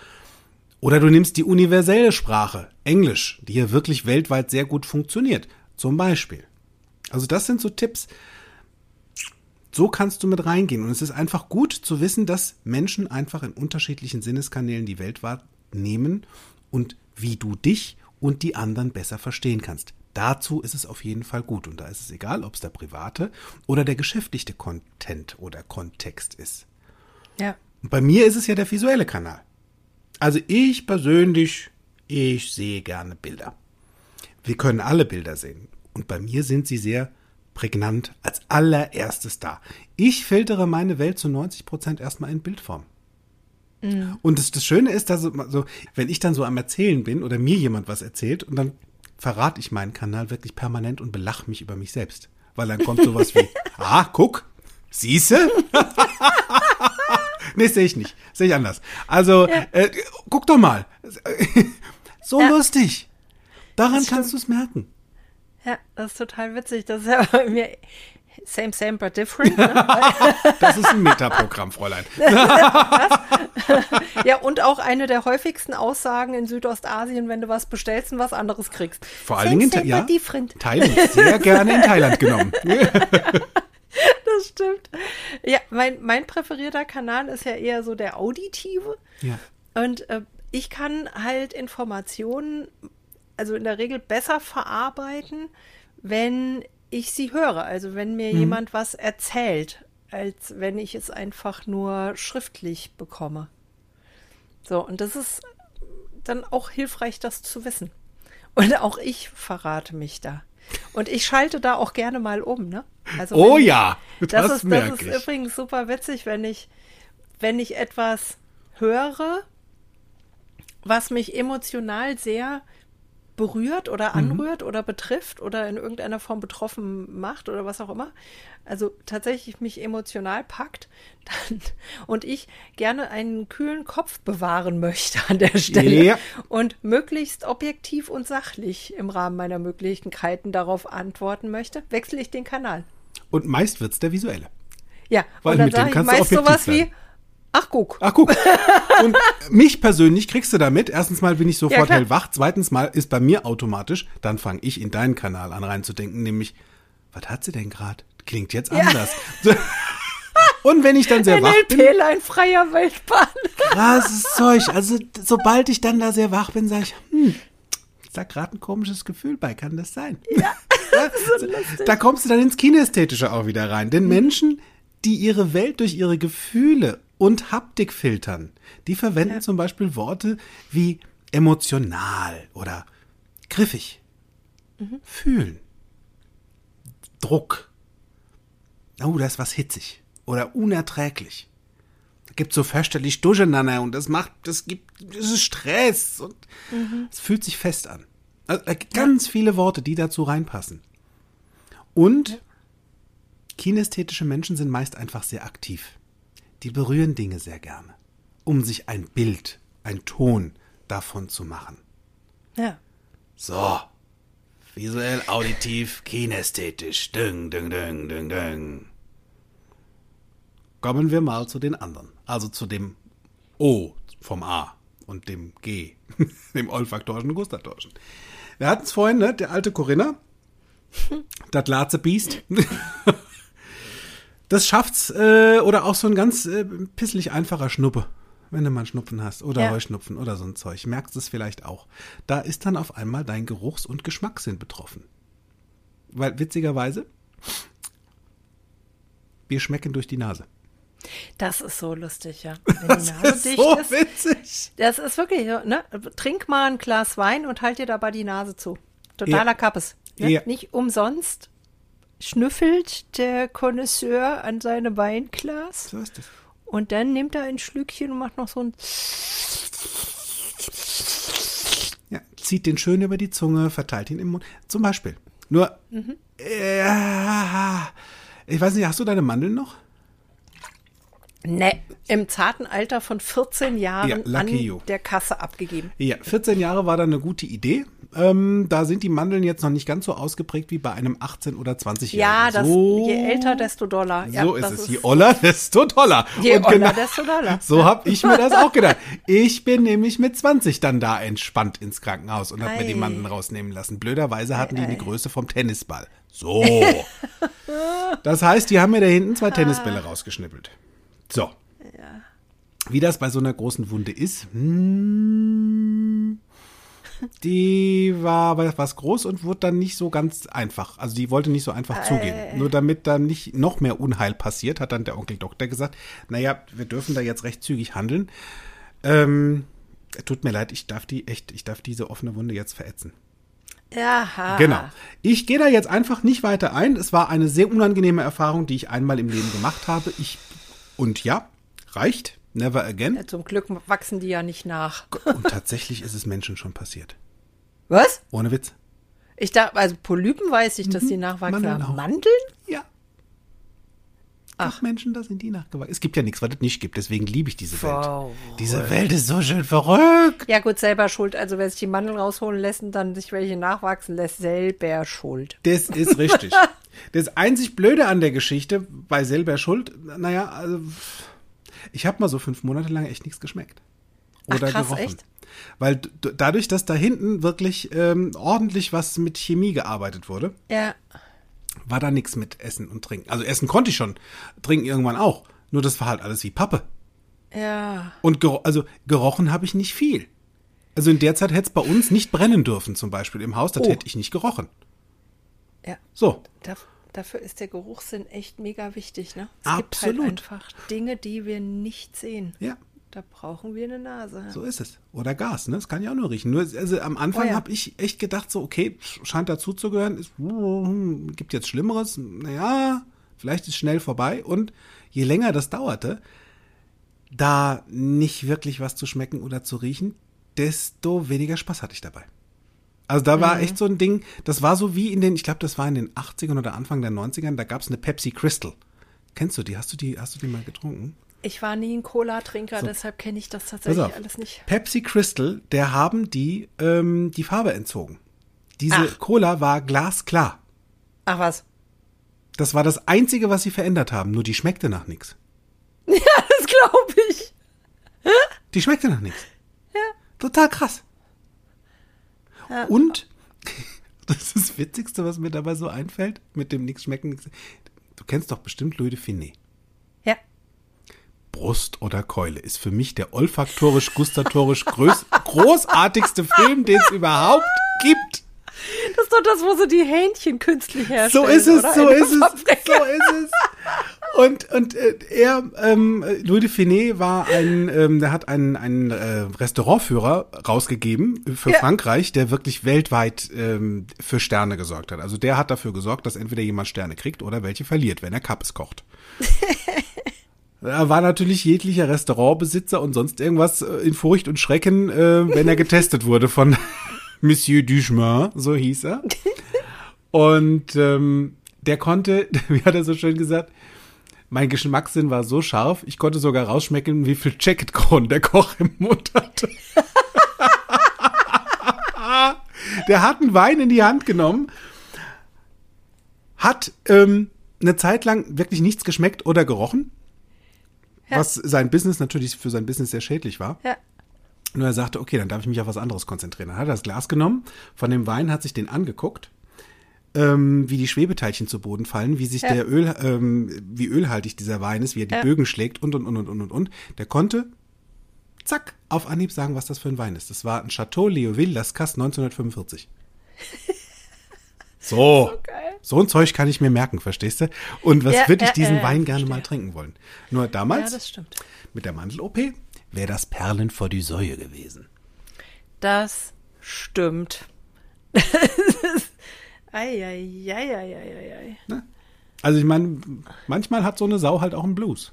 Oder du nimmst die universelle Sprache, Englisch, die hier wirklich weltweit sehr gut funktioniert. Zum Beispiel. Also das sind so Tipps, so kannst du mit reingehen. Und es ist einfach gut zu wissen, dass Menschen einfach in unterschiedlichen Sinneskanälen die Welt wahrnehmen und wie du dich und die anderen besser verstehen kannst. Dazu ist es auf jeden Fall gut. Und da ist es egal, ob es der private oder der geschäftliche Content oder Kontext ist. Ja. Und bei mir ist es ja der visuelle Kanal. Also ich persönlich, ich sehe gerne Bilder. Wir können alle Bilder sehen. Und bei mir sind sie sehr prägnant als allererstes da. Ich filtere meine Welt zu 90 Prozent erstmal in Bildform. Und das, das Schöne ist, dass so, wenn ich dann so am Erzählen bin oder mir jemand was erzählt und dann verrate ich meinen Kanal wirklich permanent und belach mich über mich selbst. Weil dann kommt sowas wie, <laughs> ah, guck, siehste? <laughs> <laughs> nee, sehe ich nicht. Sehe ich anders. Also, äh, guck doch mal. <laughs> so Ja. lustig. Daran Das kannst du es merken. Ja, das ist total witzig. Das ist ja bei mir same, same, but different. Ne? <laughs> Das ist ein Metaprogramm, Fräulein. ja, und auch eine der häufigsten Aussagen in Südostasien, wenn du was bestellst und was anderes kriegst. Vor allen Dingen in, same, Tha- ja. Thailand. Sehr gerne in Thailand genommen. Das <laughs> stimmt. Ja, mein, mein präferierter Kanal ist ja eher so der auditive. Ja. Und äh, ich kann halt Informationen, also in der Regel besser verarbeiten, wenn ich sie höre. Also wenn mir jemand was erzählt, als wenn ich es einfach nur schriftlich bekomme. So, und das ist dann auch hilfreich, das zu wissen. Und auch ich verrate mich da. Und ich schalte da auch gerne mal um, ne? Also Oh ja, das, das ist, das ist ich. übrigens super witzig, wenn ich, wenn ich etwas höre, was mich emotional sehr berührt oder Mhm. anrührt oder betrifft oder in irgendeiner Form betroffen macht oder was auch immer. Also tatsächlich mich emotional packt <laughs> dann, und ich gerne einen kühlen Kopf bewahren möchte an der Stelle Ja. und möglichst objektiv und sachlich im Rahmen meiner Möglichkeiten darauf antworten möchte, wechsle ich den Kanal. Und meist wird's der visuelle. Ja, Weil und dann sage ich meist sowas sein. wie, ach guck, Ach, guck. Und mich persönlich kriegst du damit. Erstens mal bin ich Ja, sofort klar. hellwach. Zweitens mal ist bei mir automatisch, dann fange ich in deinen Kanal an reinzudenken, nämlich, was hat sie denn gerade? Klingt jetzt anders. Und wenn ich dann sehr wach bin, NLP-Lein freier Weltbahn. krasses Zeug. Also sobald ich dann da sehr wach bin, sage ich, hm, ist da gerade ein komisches Gefühl bei, kann das sein? Ja. <laughs> da kommst du dann ins Kinästhetische auch wieder rein. Denn Menschen, die ihre Welt durch ihre Gefühle und Haptik filtern, die verwenden zum Beispiel Worte wie emotional oder griffig, fühlen, Druck. Oh, da ist was hitzig oder unerträglich. Da gibt so fürchterlich Durcheinander und das macht, das gibt, das ist Stress und es fühlt sich fest an. Also, ganz viele Worte, die dazu reinpassen. Und kinästhetische Menschen sind meist einfach sehr aktiv. Die berühren Dinge sehr gerne, um sich ein Bild, ein Ton davon zu machen. Ja. So. Visuell, auditiv, kinästhetisch. Ding, ding, ding, ding, ding. Kommen wir mal zu den anderen. Also zu dem O vom A und dem G, <laughs> dem olfaktorischen und gustatorischen. Wir hatten es vorhin, ne? Der alte Corinna. <laughs> Das Latze Biest. <laughs> Das schafft's, äh, oder auch so ein ganz äh, pisslich einfacher Schnuppe, wenn du mal einen Schnupfen hast oder Ja. Heuschnupfen oder so ein Zeug. Merkst es vielleicht auch. Da ist dann auf einmal dein Geruchs- und Geschmackssinn betroffen. Weil witzigerweise, wir schmecken durch die Nase. Das ist so lustig, ja. <laughs> Wenn die Nase Das ist dicht so ist. witzig. Das ist wirklich so, ne? Trink mal ein Glas Wein und halt dir dabei die Nase zu. Totaler Ja. Kappes. Ne? Ja. Nicht umsonst schnüffelt der Connoisseur an seinem Weinglas So ist es. und dann nimmt er ein Schlückchen und macht noch so ein Ja, zieht den schön über die Zunge, verteilt ihn im Mund. Zum Beispiel. Nur, Mhm. äh, ich weiß nicht, hast du deine Mandeln noch? Ne, im zarten Alter von 14 Jahren Ja, an you. der Kasse abgegeben. Ja, 14 Jahre war da eine gute Idee. Ähm, da sind die Mandeln jetzt noch nicht ganz so ausgeprägt wie bei einem 18- oder 20-Jährigen. Ja, das, so, je älter, desto doller. Ja, so ist es. Je oller, <laughs> desto toller. Je Und oller, desto doller. <laughs> So habe ich mir das auch gedacht. Ich bin nämlich mit 20 dann da entspannt ins Krankenhaus und habe mir die Ei. Mandeln rausnehmen lassen. Blöderweise hatten die Ei, die ei. Größe vom Tennisball. So. <laughs> das heißt, die haben mir da hinten zwei Tennisbälle rausgeschnippelt. So. Wie das bei so einer großen Wunde ist, hm, die war aber was groß und wurde dann nicht so ganz einfach. Also die wollte nicht so einfach zugehen. Nur damit da nicht noch mehr Unheil passiert, hat dann der Onkel Doktor gesagt, naja, wir dürfen da jetzt recht zügig handeln. Ähm, tut mir leid, ich darf die echt, ich darf diese offene Wunde jetzt verätzen. Ja. Genau. Ich gehe da jetzt einfach nicht weiter ein. Es war eine sehr unangenehme Erfahrung, die ich einmal im Leben gemacht habe. Ich und ja, reicht. Never again. Zum Glück wachsen die ja nicht nach. <laughs> Und tatsächlich ist es Menschen schon passiert. Was? Ohne Witz. Ich dachte, also Polypen weiß ich, dass die nachwachsen. Mandeln. Mandeln? Ja. Ach, Menschen, da sind die nachgewachsen. Es gibt ja nichts, was es nicht gibt. Deswegen liebe ich diese Welt. Verrückt. Diese Welt ist so schön verrückt. Ja, gut, selber schuld. Also, wer sich die Mandeln rausholen lässt und dann sich welche nachwachsen lässt, selber schuld. Das ist <laughs> richtig. das einzig Blöde an der Geschichte bei selber Schuld, naja, also ich habe mal so fünf Monate lang echt nichts geschmeckt. Ach, Oder krass, gerochen. echt? Weil dadurch, dass da hinten wirklich ähm, ordentlich was mit Chemie gearbeitet wurde, Ja. War da nichts mit Essen und Trinken. Also Essen konnte ich schon, Trinken irgendwann auch. Nur das war halt alles wie Pappe. Ja. Und gero also gerochen habe ich nicht viel. Also in der Zeit hätte es bei uns nicht brennen dürfen, zum Beispiel im Haus, das Oh. hätte ich nicht gerochen. Ja. So, Da, dafür ist der Geruchssinn echt mega wichtig, ne? Es Absolut. gibt halt einfach Dinge, die wir nicht sehen. ja. Da brauchen wir eine Nase. So ist es. Oder Gas, ne? Das kann ja auch nur riechen. Nur, also am Anfang Oh ja. habe ich echt gedacht, so, okay, scheint dazu zu gehören, ist, gibt jetzt Schlimmeres. Naja, vielleicht ist schnell vorbei. Und je länger das dauerte, da nicht wirklich was zu schmecken oder zu riechen, desto weniger Spaß hatte ich dabei. Also da Mhm. war echt so ein Ding, das war so wie in den, ich glaube, das war in den 80ern oder Anfang der 90ern, da gab es eine Pepsi Crystal. Kennst du die? Hast du die, hast du die mal getrunken? Ich war nie ein Cola-Trinker, So. deshalb kenne ich das tatsächlich auf. alles nicht. Pepsi Crystal, der haben die ähm, die Farbe entzogen. Diese Ach. Cola war glasklar. Ach was. Das war das Einzige, was sie verändert haben. Nur die schmeckte nach nichts. <laughs> Das glaube ich. Die schmeckte nach nichts. Total krass. Und <laughs> das ist das Witzigste, was mir dabei so einfällt, mit dem nichts schmecken. Nix. Du kennst doch bestimmt Louis de Finet. Brust oder Keule ist für mich der olfaktorisch-gustatorisch großartigste Film, den es überhaupt gibt. Das ist doch das, wo sie die Hähnchen künstlich herstellen. So ist es, so ist es, so ist es. Und, und äh, er, ähm, Louis de Finet war ein, ähm, der hat einen, einen äh, Restaurantführer rausgegeben für Ja. Frankreich, der wirklich weltweit ähm, für Sterne gesorgt hat. Also der hat dafür gesorgt, dass entweder jemand Sterne kriegt oder welche verliert, wenn er Kappes kocht. <laughs> Er war natürlich jeglicher Restaurantbesitzer und sonst irgendwas äh, in Furcht und Schrecken, äh, wenn er <laughs> getestet wurde von <laughs> Monsieur Duchemin, so hieß er. <laughs> Und ähm, der konnte, wie hat er so schön gesagt, mein Geschmackssinn war so scharf, ich konnte sogar rausschmecken, wie viel Jacket-Kronen der Koch im Mund hatte. der hat einen Wein in die Hand genommen, hat ähm, eine Zeit lang wirklich nichts geschmeckt oder gerochen, Ja. was sein Business natürlich für sein Business sehr schädlich war. Ja. Nur er sagte, okay, dann darf ich mich auf was anderes konzentrieren. Dann hat er das Glas genommen, von dem Wein hat sich den angeguckt, ähm, wie die Schwebeteilchen zu Boden fallen, wie sich Ja. der Öl, ähm, wie ölhaltig dieser Wein ist, wie er die Ja. Bögen schlägt und und und und und und und. Der konnte zack auf Anhieb sagen, was das für ein Wein ist. Das war ein Chateau Leoville Lascasse 1945. So. geil. So ein Zeug kann ich mir merken, verstehst du? Und was Ja, würde ich ja, diesen ja, Wein ja, gerne verstehe. mal trinken wollen? Nur ja, damals das stimmt. mit der Mandel-OP wäre das Perlen vor die Säue gewesen. Das stimmt. <laughs> Eieieiei. Also ich meine, manchmal hat so eine Sau halt auch einen Blues.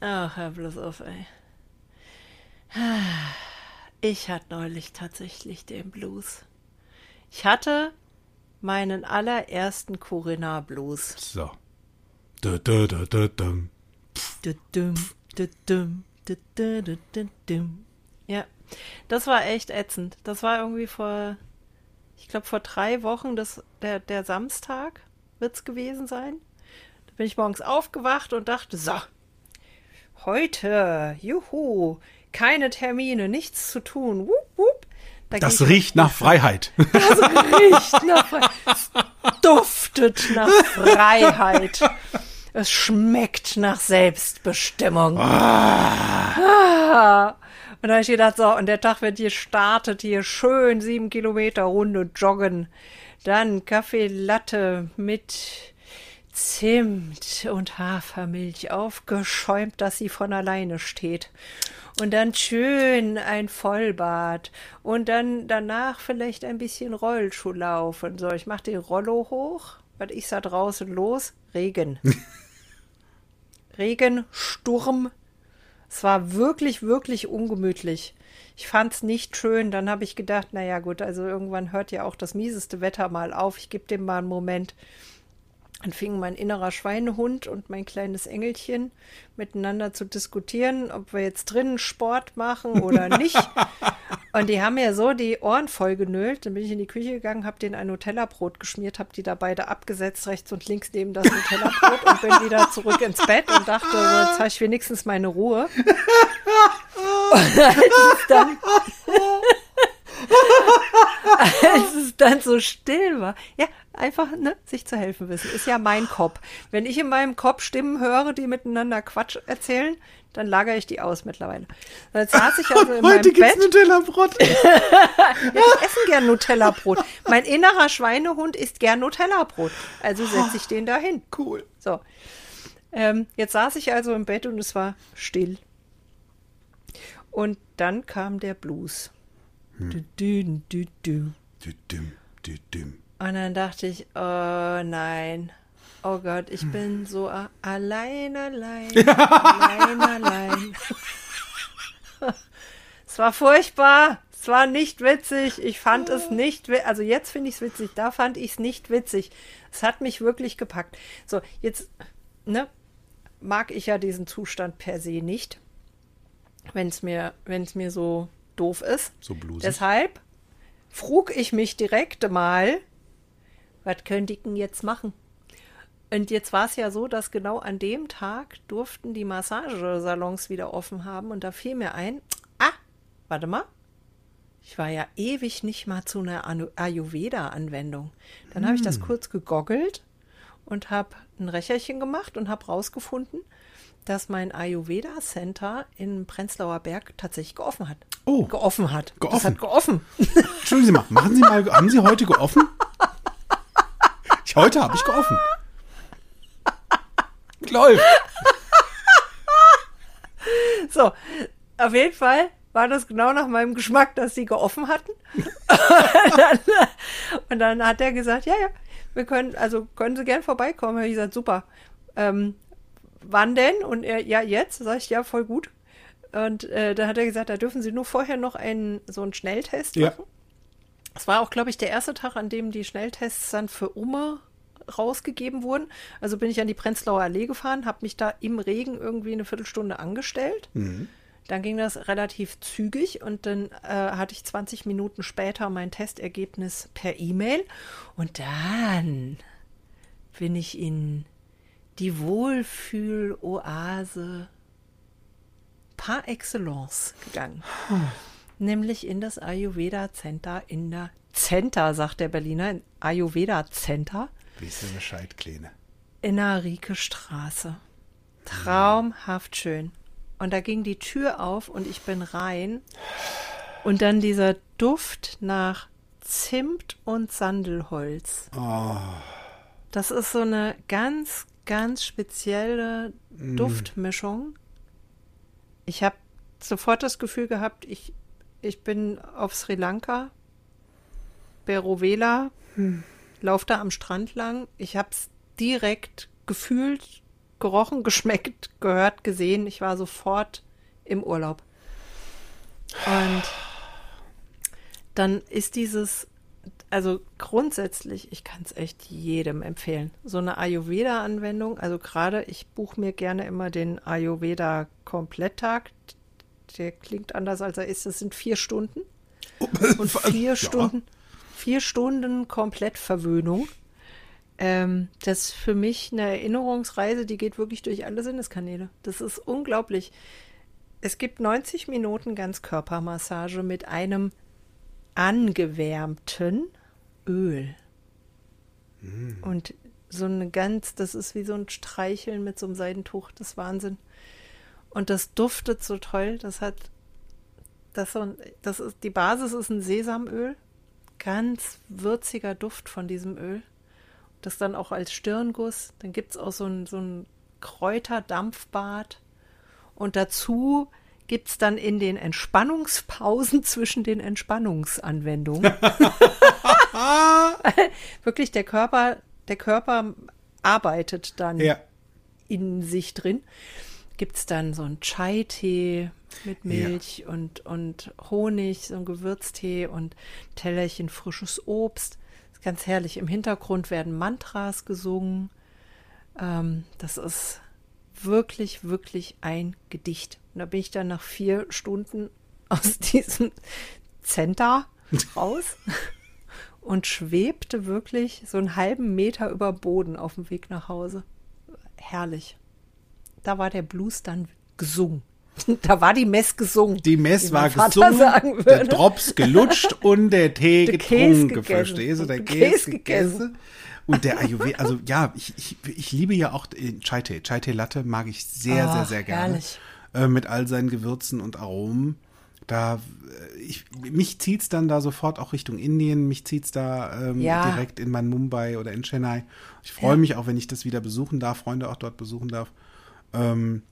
Ach, hör bloß auf, ey. Ich hatte neulich tatsächlich den Blues. Ich hatte meinen allerersten Corinna Blues. So. Ja, das war echt ätzend. Das war irgendwie vor, ich glaube vor drei Wochen, das, der, der Samstag wird's gewesen sein. Da bin ich morgens aufgewacht und dachte, so, heute, juhu, keine Termine, nichts zu tun, wup, wup. Da <laughs> Das riecht nach Freiheit. das riecht nach Freiheit. Es duftet nach Freiheit. Es schmeckt nach Selbstbestimmung. Ah. Und da habe ich gedacht, so, und der Tag wird gestartet, hier schön sieben Kilometer Runde joggen. Dann Kaffee Latte mit Zimt und Hafermilch aufgeschäumt, dass sie von alleine steht. Und dann schön ein Vollbad. Und dann danach vielleicht ein bisschen Rollschuh laufen. So, ich mache den Rollo hoch. Was ist da draußen los? Regen. <laughs> Regen, Sturm. Es war wirklich, wirklich ungemütlich. Ich fand's nicht schön. Dann habe ich gedacht, naja gut, also irgendwann hört ja auch das mieseste Wetter mal auf. Ich gebe dem mal einen Moment. Dann fing mein innerer Schweinehund und mein kleines Engelchen miteinander zu diskutieren, ob wir jetzt drinnen Sport machen oder <laughs> nicht. und die haben mir so die Ohren voll genölt. Dann bin ich in die Küche gegangen, habe denen ein Nutella-Brot geschmiert, habe die da beide abgesetzt, rechts und links neben das Nutella-Brot und bin wieder zurück ins Bett und dachte, so, jetzt habe ich wenigstens meine Ruhe. <laughs> <laughs> Und als es dann <laughs> als es dann so still war. Ja, einfach, ne, sich zu helfen wissen. Ist ja mein Kopf. Wenn ich in meinem Kopf Stimmen höre, die miteinander Quatsch erzählen, dann lagere ich die aus mittlerweile. Und jetzt saß ich also in Heute meinem gibt's Bett. Nutella-Brot. <laughs> Ja, die essen gern Nutella-Brot. Mein innerer Schweinehund isst gern Nutella-Brot. Also setze ich den dahin. Cool. So. Ähm, jetzt saß ich also im Bett und es war still. Und dann kam der Blues. Du, du, du, du. Düdüm, düdüm. Und dann dachte ich, oh nein. Oh Gott, ich bin so allein, allein, <laughs> allein, allein. <laughs> es war furchtbar. Es war nicht witzig. Ich fand es nicht witzig. Also jetzt finde ich es witzig. Da fand ich es nicht witzig. Es hat mich wirklich gepackt. So, jetzt, ne, mag ich ja diesen Zustand per se nicht. Wenn es mir, wenn es mir so doof ist. So blusig. Deshalb frug ich mich direkt mal, was könnte ich denn jetzt machen? Und jetzt war es ja so, dass genau an dem Tag durften die Massagesalons wieder offen haben und da fiel mir ein, ah, warte mal, ich war ja ewig nicht mal zu einer Ayurveda-Anwendung. Dann habe ich das kurz gegoggelt und habe ein Recherchen gemacht und habe rausgefunden, dass mein Ayurveda Center in Prenzlauer Berg tatsächlich geoffen hat. Oh. Geoffen hat. Das Geoffen. hat geoffen. <laughs> Entschuldigen Sie mal, machen Sie mal, haben Sie heute geoffen? Ich, heute habe ich geoffen. <laughs> Läuft. So, auf jeden Fall war das genau nach meinem Geschmack, dass sie geoffen hatten. und, <laughs> dann, und dann hat er gesagt, ja, ja, wir können, also können Sie gern vorbeikommen. Habe ich gesagt, super. Ähm, wann denn? Und er, ja, jetzt. Sag ich, ja, voll gut. Und äh, da hat er gesagt, da dürfen Sie nur vorher noch einen, so einen Schnelltest Ja. machen. Es war auch, glaube ich, der erste Tag, an dem die Schnelltests dann für Umme rausgegeben wurden. Also bin ich an die Prenzlauer Allee gefahren, habe mich da im Regen irgendwie eine Viertelstunde angestellt. Dann ging das relativ zügig und dann äh, hatte ich 20 Minuten später mein Testergebnis per E-Mail. Und dann bin ich in die Wohlfühl-Oase par excellence gegangen. Nämlich in das Ayurveda Center in der Center, sagt der Berliner, Ayurveda Center Wisst ihr Bescheid, Kleine? in der Rieke Straße. Traumhaft schön. Und da ging die Tür auf und ich bin rein. Und dann dieser Duft nach Zimt und Sandelholz. Das ist so eine ganz, ganz spezielle Duftmischung. Ich habe sofort das Gefühl gehabt, ich, ich bin auf Sri Lanka, Berovela, lauf da am Strand lang. Ich habe es direkt gefühlt, gerochen, <laughs> geschmeckt, gehört, gesehen. Ich war sofort im Urlaub. Und dann ist dieses, also grundsätzlich, ich kann es echt jedem empfehlen. So eine Ayurveda-Anwendung, also gerade, ich buche mir gerne immer den Ayurveda-Kompletttag. Der klingt anders, als er ist. Das sind vier Stunden. <laughs> Und vier Ja. Stunden, vier Stunden Komplettverwöhnung. Ähm, das ist für mich eine Erinnerungsreise, die geht wirklich durch alle Sinneskanäle. Das ist unglaublich. Es gibt 90 Minuten Ganzkörpermassage mit einem angewärmten Öl. Und so eine ganz, das ist wie so ein Streicheln mit so einem Seidentuch, das ist Wahnsinn. Und das duftet so toll, das hat, das, so ein, das ist, die Basis ist ein Sesamöl, ganz würziger Duft von diesem Öl. Das dann auch als Stirnguss, dann gibt es auch so ein, so ein Kräuterdampfbad. Und dazu gibt es dann in den Entspannungspausen <laughs> zwischen den Entspannungsanwendungen. <laughs> <laughs> Wirklich, der Körper, der Körper arbeitet dann Ja. in sich drin. Gibt es dann so einen Chai-Tee mit Milch und, und Honig, so ein Gewürztee und Tellerchen frisches Obst. ist ganz herrlich. Im Hintergrund werden Mantras gesungen. Ähm, das ist wirklich, wirklich ein Gedicht. Und da bin ich dann nach vier Stunden aus <laughs> diesem Center raus und schwebte wirklich so einen halben Meter über Boden auf dem Weg nach Hause. Herrlich. Da war der Blues dann gesungen. <laughs> Da war die Mess gesungen. Die Mess war gesungen, der. Drops gelutscht <laughs> und der Tee Der getrunken, verstehst du? Der Käse Käse gegessen. Und der Ayurveda, also ja, ich, ich, ich liebe ja auch Chai-Tee. Chai-Tee Latte mag ich sehr, sehr, Ach, sehr gerne. herrlich. Äh, mit all seinen Gewürzen und Aromen. Da, äh, ich, mich zieht's dann da sofort auch Richtung Indien. Mich zieht's da ähm, Ja. direkt in mein Mumbai oder in Chennai. Ich freue mich auch, wenn ich das wieder besuchen darf, Freunde auch dort besuchen darf. Ähm,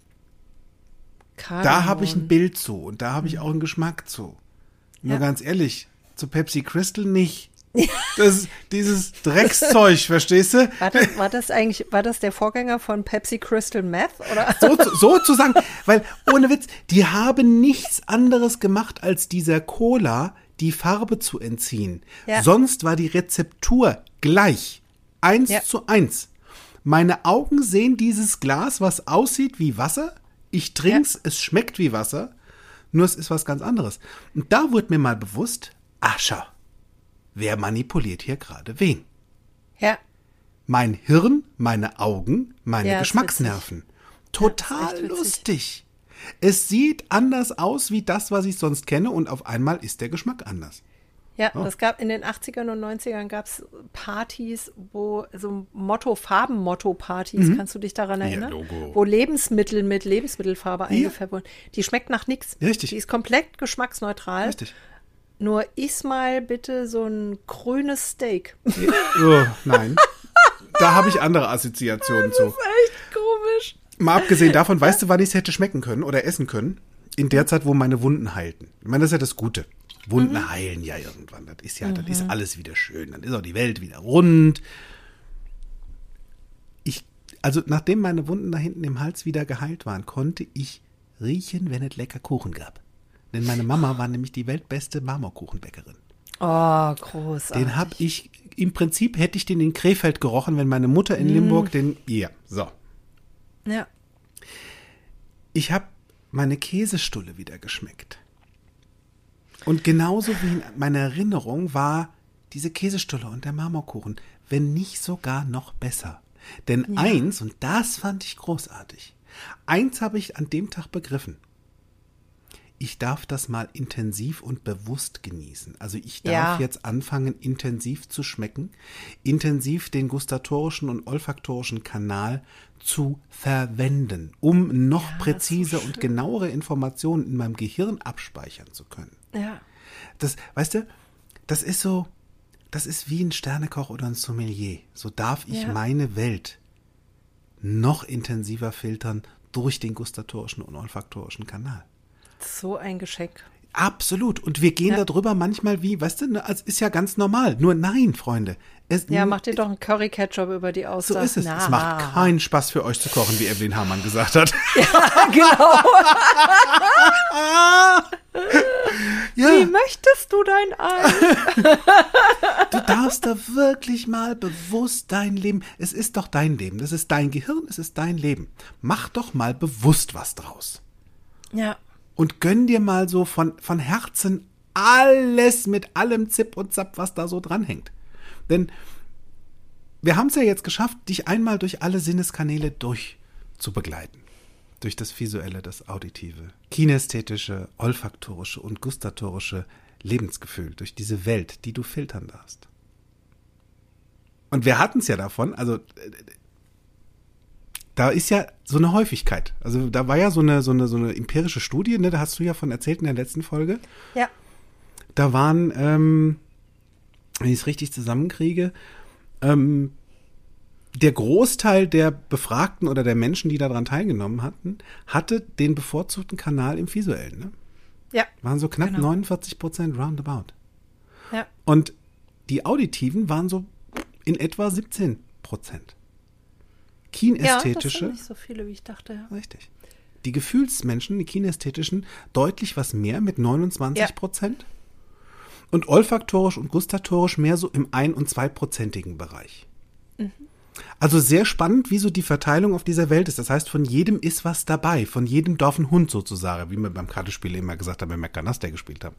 Da habe ich ein Bild zu und da habe ich auch einen Geschmack zu. Nur Ja. ganz ehrlich, zu Pepsi Crystal nicht. Das dieses Dreckszeug, verstehst du? War das, war das eigentlich, war das der Vorgänger von Pepsi Crystal Meth? Oder? So, so zu sagen, weil ohne Witz, die haben nichts anderes gemacht, als dieser Cola die Farbe zu entziehen. Ja. Sonst war die Rezeptur gleich. Eins Ja. zu eins. Meine Augen sehen dieses Glas, was aussieht wie Wasser. Ich trink's, es schmeckt wie Wasser. Nur es ist was ganz anderes. Und da wurde mir mal bewusst, Ascher, wer manipuliert hier gerade wen? Ja. mein Hirn, meine Augen, meine Ja, Geschmacksnerven. Total witzig. lustig. Es sieht anders aus wie das, was ich sonst kenne und auf einmal ist der Geschmack anders. Ja, das gab in den 80ern und 90ern gab es Partys, wo so Motto, Farben-Motto-Partys, kannst du dich daran erinnern? Logo. Wo Lebensmittel mit Lebensmittelfarbe eingefärbt wurden. Die schmeckt nach nichts. Richtig. Die ist komplett geschmacksneutral. Richtig. Nur iss mal bitte so ein grünes Steak. Oh, nein. da habe ich andere Assoziationen zu. Echt komisch. Mal abgesehen davon, weißt du, wann ich es hätte schmecken können oder essen können? In der Zeit, wo meine Wunden heilten. Ich meine, das ist ja das Gute. Wunden Mhm. heilen ja irgendwann. Das ist ja, das ist alles wieder schön. Dann ist auch die Welt wieder rund. Ich, also nachdem meine Wunden da hinten im Hals wieder geheilt waren, konnte ich riechen, wenn es lecker Kuchen gab. Denn meine Mama war nämlich die weltbeste Marmorkuchenbäckerin. Oh, großartig. Den habe ich, im Prinzip hätte ich den in Krefeld gerochen, wenn meine Mutter in Limburg den, ja, so. Ja. Ich habe meine Käsestulle wieder geschmeckt. Und genauso wie in meiner Erinnerung war diese Käsestulle und der Marmorkuchen, wenn nicht sogar noch besser. Denn eins, und das fand ich großartig, eins habe ich an dem Tag begriffen. Ich darf das mal intensiv und bewusst genießen. Also ich darf Ja. jetzt anfangen, intensiv zu schmecken, intensiv den gustatorischen und olfaktorischen Kanal zu verwenden, um noch präzise und genauere Informationen in meinem Gehirn abspeichern zu können. Ja. Das, weißt du, das ist so, das ist wie ein Sternekoch oder ein Sommelier. So darf ich Ja. meine Welt noch intensiver filtern durch den gustatorischen und olfaktorischen Kanal. So ein Geschenk. Absolut. Und wir gehen Ja. darüber manchmal wie, weißt du, ne, als ist ja ganz normal. Nur nein, Freunde. Es, Ja, mach dir doch einen Curry-Ketchup über die so Auster. ist es. Na. Es macht keinen Spaß für euch zu kochen, wie Evelyn Hamann gesagt hat. <laughs> genau. <laughs> Ja, Wie möchtest du dein Ei? du darfst da wirklich mal bewusst dein Leben. Es ist doch dein Leben. Das ist dein Gehirn, es ist dein Leben. Mach doch mal bewusst was draus. Ja. Und gönn dir mal so von, von Herzen alles mit allem Zip und Zap, was da so dranhängt. Denn wir haben es ja jetzt geschafft, dich einmal durch alle Sinneskanäle durch zu begleiten. Durch das visuelle, das auditive, kinästhetische, olfaktorische und gustatorische Lebensgefühl, durch diese Welt, die du filtern darfst. Und wir hatten es ja davon, also äh, da ist ja so eine Häufigkeit. Also da war ja so eine, so eine, so eine empirische Studie, ne, da hast du ja von erzählt in der letzten Folge. Ja. Da waren, ähm, wenn ich es richtig zusammenkriege, ähm, der Großteil der Befragten oder der Menschen, die daran teilgenommen hatten, hatte den bevorzugten Kanal im visuellen. Ne? Ja. Waren so knapp Genau. 49 Prozent roundabout. Ja. Und die auditiven waren so in etwa 17 Prozent. Ja, das Kinästhetische, sind nicht so viele, wie ich dachte. Ja. richtig. Die Gefühlsmenschen, die kinästhetischen, deutlich was mehr mit 29 Prozent. Und olfaktorisch und gustatorisch mehr so im ein- und zweiprozentigen Bereich. Also sehr spannend, wie so die Verteilung auf dieser Welt ist. Das heißt, von jedem ist was dabei. Von jedem darf ein Hund sozusagen, wie wir beim Kartenspiel immer gesagt haben, wenn wir Canaster gespielt haben.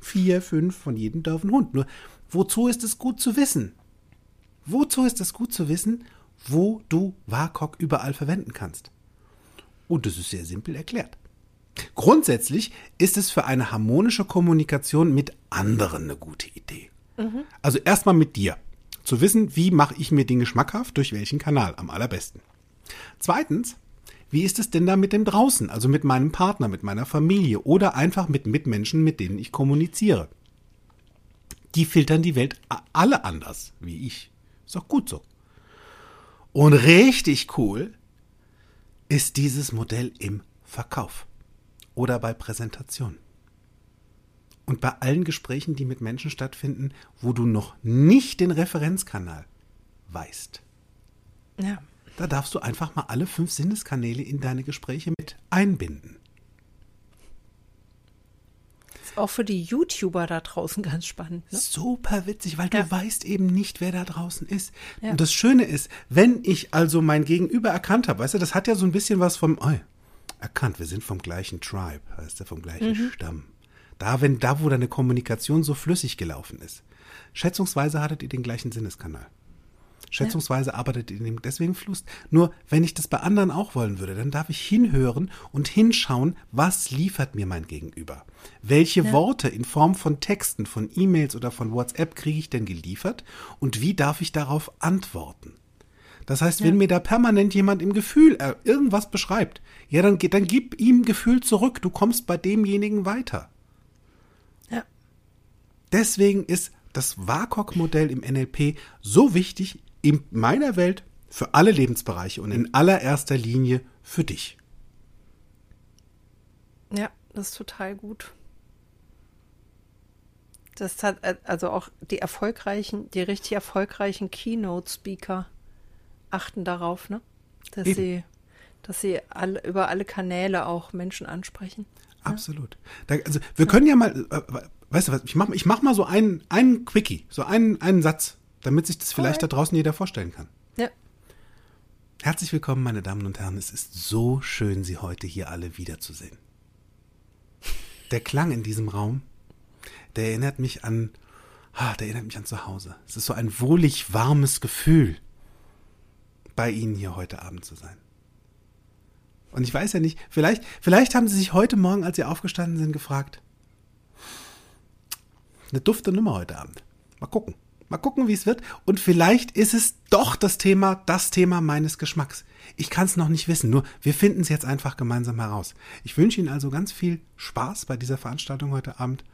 Vier, fünf, von jedem darf ein Hund. Nur, wozu ist es gut zu wissen? Wozu ist es gut zu wissen, wo du WAKOK überall verwenden kannst? Und das ist sehr simpel erklärt. Grundsätzlich ist es für eine harmonische Kommunikation mit anderen eine gute Idee. Also erstmal mit dir. Zu wissen, wie mache ich mir Dinge schmackhaft, durch welchen Kanal am allerbesten. Zweitens, wie ist es denn da mit dem draußen, also mit meinem Partner, mit meiner Familie oder einfach mit Mitmenschen, mit denen ich kommuniziere? Die filtern die Welt alle anders, wie ich. Ist auch gut so. Und richtig cool ist dieses Modell im Verkauf oder bei Präsentation. Und bei allen Gesprächen, die mit Menschen stattfinden, wo du noch nicht den Referenzkanal weißt. Ja. Da darfst du einfach mal alle fünf Sinneskanäle in deine Gespräche mit einbinden. Auch für die YouTuber da draußen <laughs> ganz spannend. Ne? Super witzig, weil Ja. du weißt eben nicht, wer da draußen ist. Ja. Und das Schöne ist, wenn ich also mein Gegenüber erkannt habe, weißt du, das hat ja so ein bisschen was vom, oh, erkannt, wir sind vom gleichen Tribe, heißt der, vom gleichen Mhm. Stamm. Da, wenn, da, wo deine Kommunikation so flüssig gelaufen ist. Schätzungsweise hattet ihr den gleichen Sinneskanal. Schätzungsweise arbeitet ihr dem deswegen Fluss. Nur wenn ich das bei anderen auch wollen würde, dann darf ich hinhören und hinschauen, was liefert mir mein Gegenüber? Welche Worte in Form von Texten, von E-Mails oder von WhatsApp kriege ich denn geliefert und wie darf ich darauf antworten? Das heißt, wenn mir da permanent jemand im Gefühl äh, irgendwas beschreibt, ja, dann, dann gib ihm Gefühl zurück. Du kommst bei demjenigen weiter. Ja. Deswegen ist das WAKOK-Modell im NLP so wichtig in meiner Welt für alle Lebensbereiche und in allererster Linie für dich. Ja, das ist total gut. Das hat äh, also auch die erfolgreichen, die richtig erfolgreichen Keynote-Speaker achten darauf, ne? Dass Eben. sie, dass sie alle, über alle Kanäle auch Menschen ansprechen. Absolut. Da, also wir können ja mal, äh, weißt du was, ich mach, ich mach mal so einen, einen Quickie, so einen, einen Satz, damit sich das vielleicht da draußen jeder vorstellen kann. Ja. Herzlich willkommen, meine Damen und Herren. Es ist so schön, Sie heute hier alle wiederzusehen. Der Klang in diesem Raum, der erinnert mich an, ah, der erinnert mich an zu Hause. Es ist so ein wohlig warmes Gefühl, bei Ihnen hier heute Abend zu sein. Und ich weiß ja nicht, vielleicht, vielleicht haben Sie sich heute Morgen, als Sie aufgestanden sind, gefragt, eine dufte Nummer heute Abend. Mal gucken. Mal gucken, wie es wird. Und vielleicht ist es doch das Thema, das Thema meines Geschmacks. Ich kann es noch nicht wissen, nur wir finden es jetzt einfach gemeinsam heraus. Ich wünsche Ihnen also ganz viel Spaß bei dieser Veranstaltung heute Abend.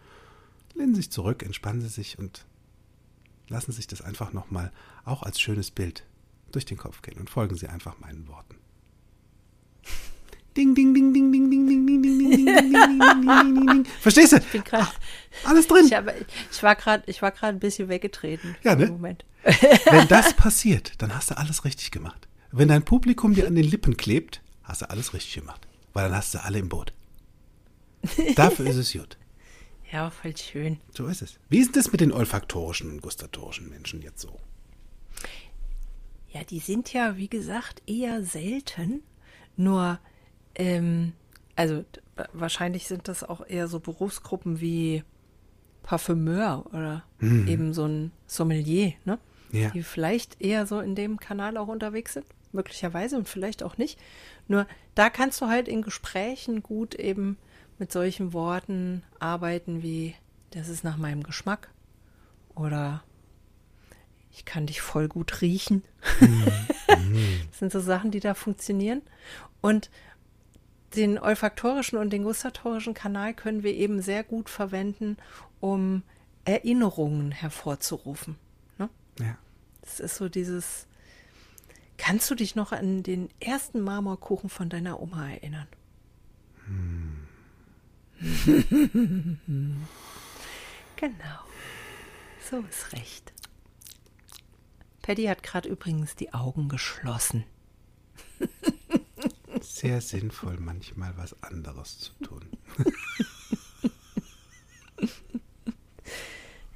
Lehnen Sie sich zurück, entspannen Sie sich und lassen sich das einfach nochmal auch als schönes Bild durch den Kopf gehen und folgen Sie einfach meinen Worten. Ding, ding, ding, ding, ding, ding, ding, ding, ding, ding, ding, ding, ding, ding, ding, ding, ding. Verstehst du? Ich bin grad, Alles drin. ich, habe, ich war gerade, ich war gerade ein bisschen weggetreten. Ja, ne? Moment. Wenn das passiert, dann hast du alles richtig gemacht. Wenn dein Publikum dir an den Lippen klebt, hast du alles richtig gemacht. Weil dann hast du alle im Boot. Dafür ist es gut. Ja, voll schön. So ist es. Wie ist es mit den olfaktorischen und gustatorischen Menschen jetzt so? Ja, die sind ja, wie gesagt, eher selten. Nur, ähm, also wahrscheinlich sind das auch eher so Berufsgruppen wie Parfümeur oder eben so ein Sommelier, ne? Ja. Die vielleicht eher so in dem Kanal auch unterwegs sind. Möglicherweise und vielleicht auch nicht. Nur da kannst du halt in Gesprächen gut eben mit solchen Worten arbeiten wie, das ist nach meinem Geschmack. Oder ich kann dich voll gut riechen. <laughs> Das sind so Sachen, die da funktionieren. Und den olfaktorischen und den gustatorischen Kanal können wir eben sehr gut verwenden, um Erinnerungen hervorzurufen. Ne? Ja. Das ist so dieses. Kannst du dich noch an den ersten Marmorkuchen von deiner Oma erinnern? <laughs> genau. So ist recht. Paddy hat gerade übrigens die Augen geschlossen. <laughs> Sehr sinnvoll, manchmal was anderes zu tun. <laughs>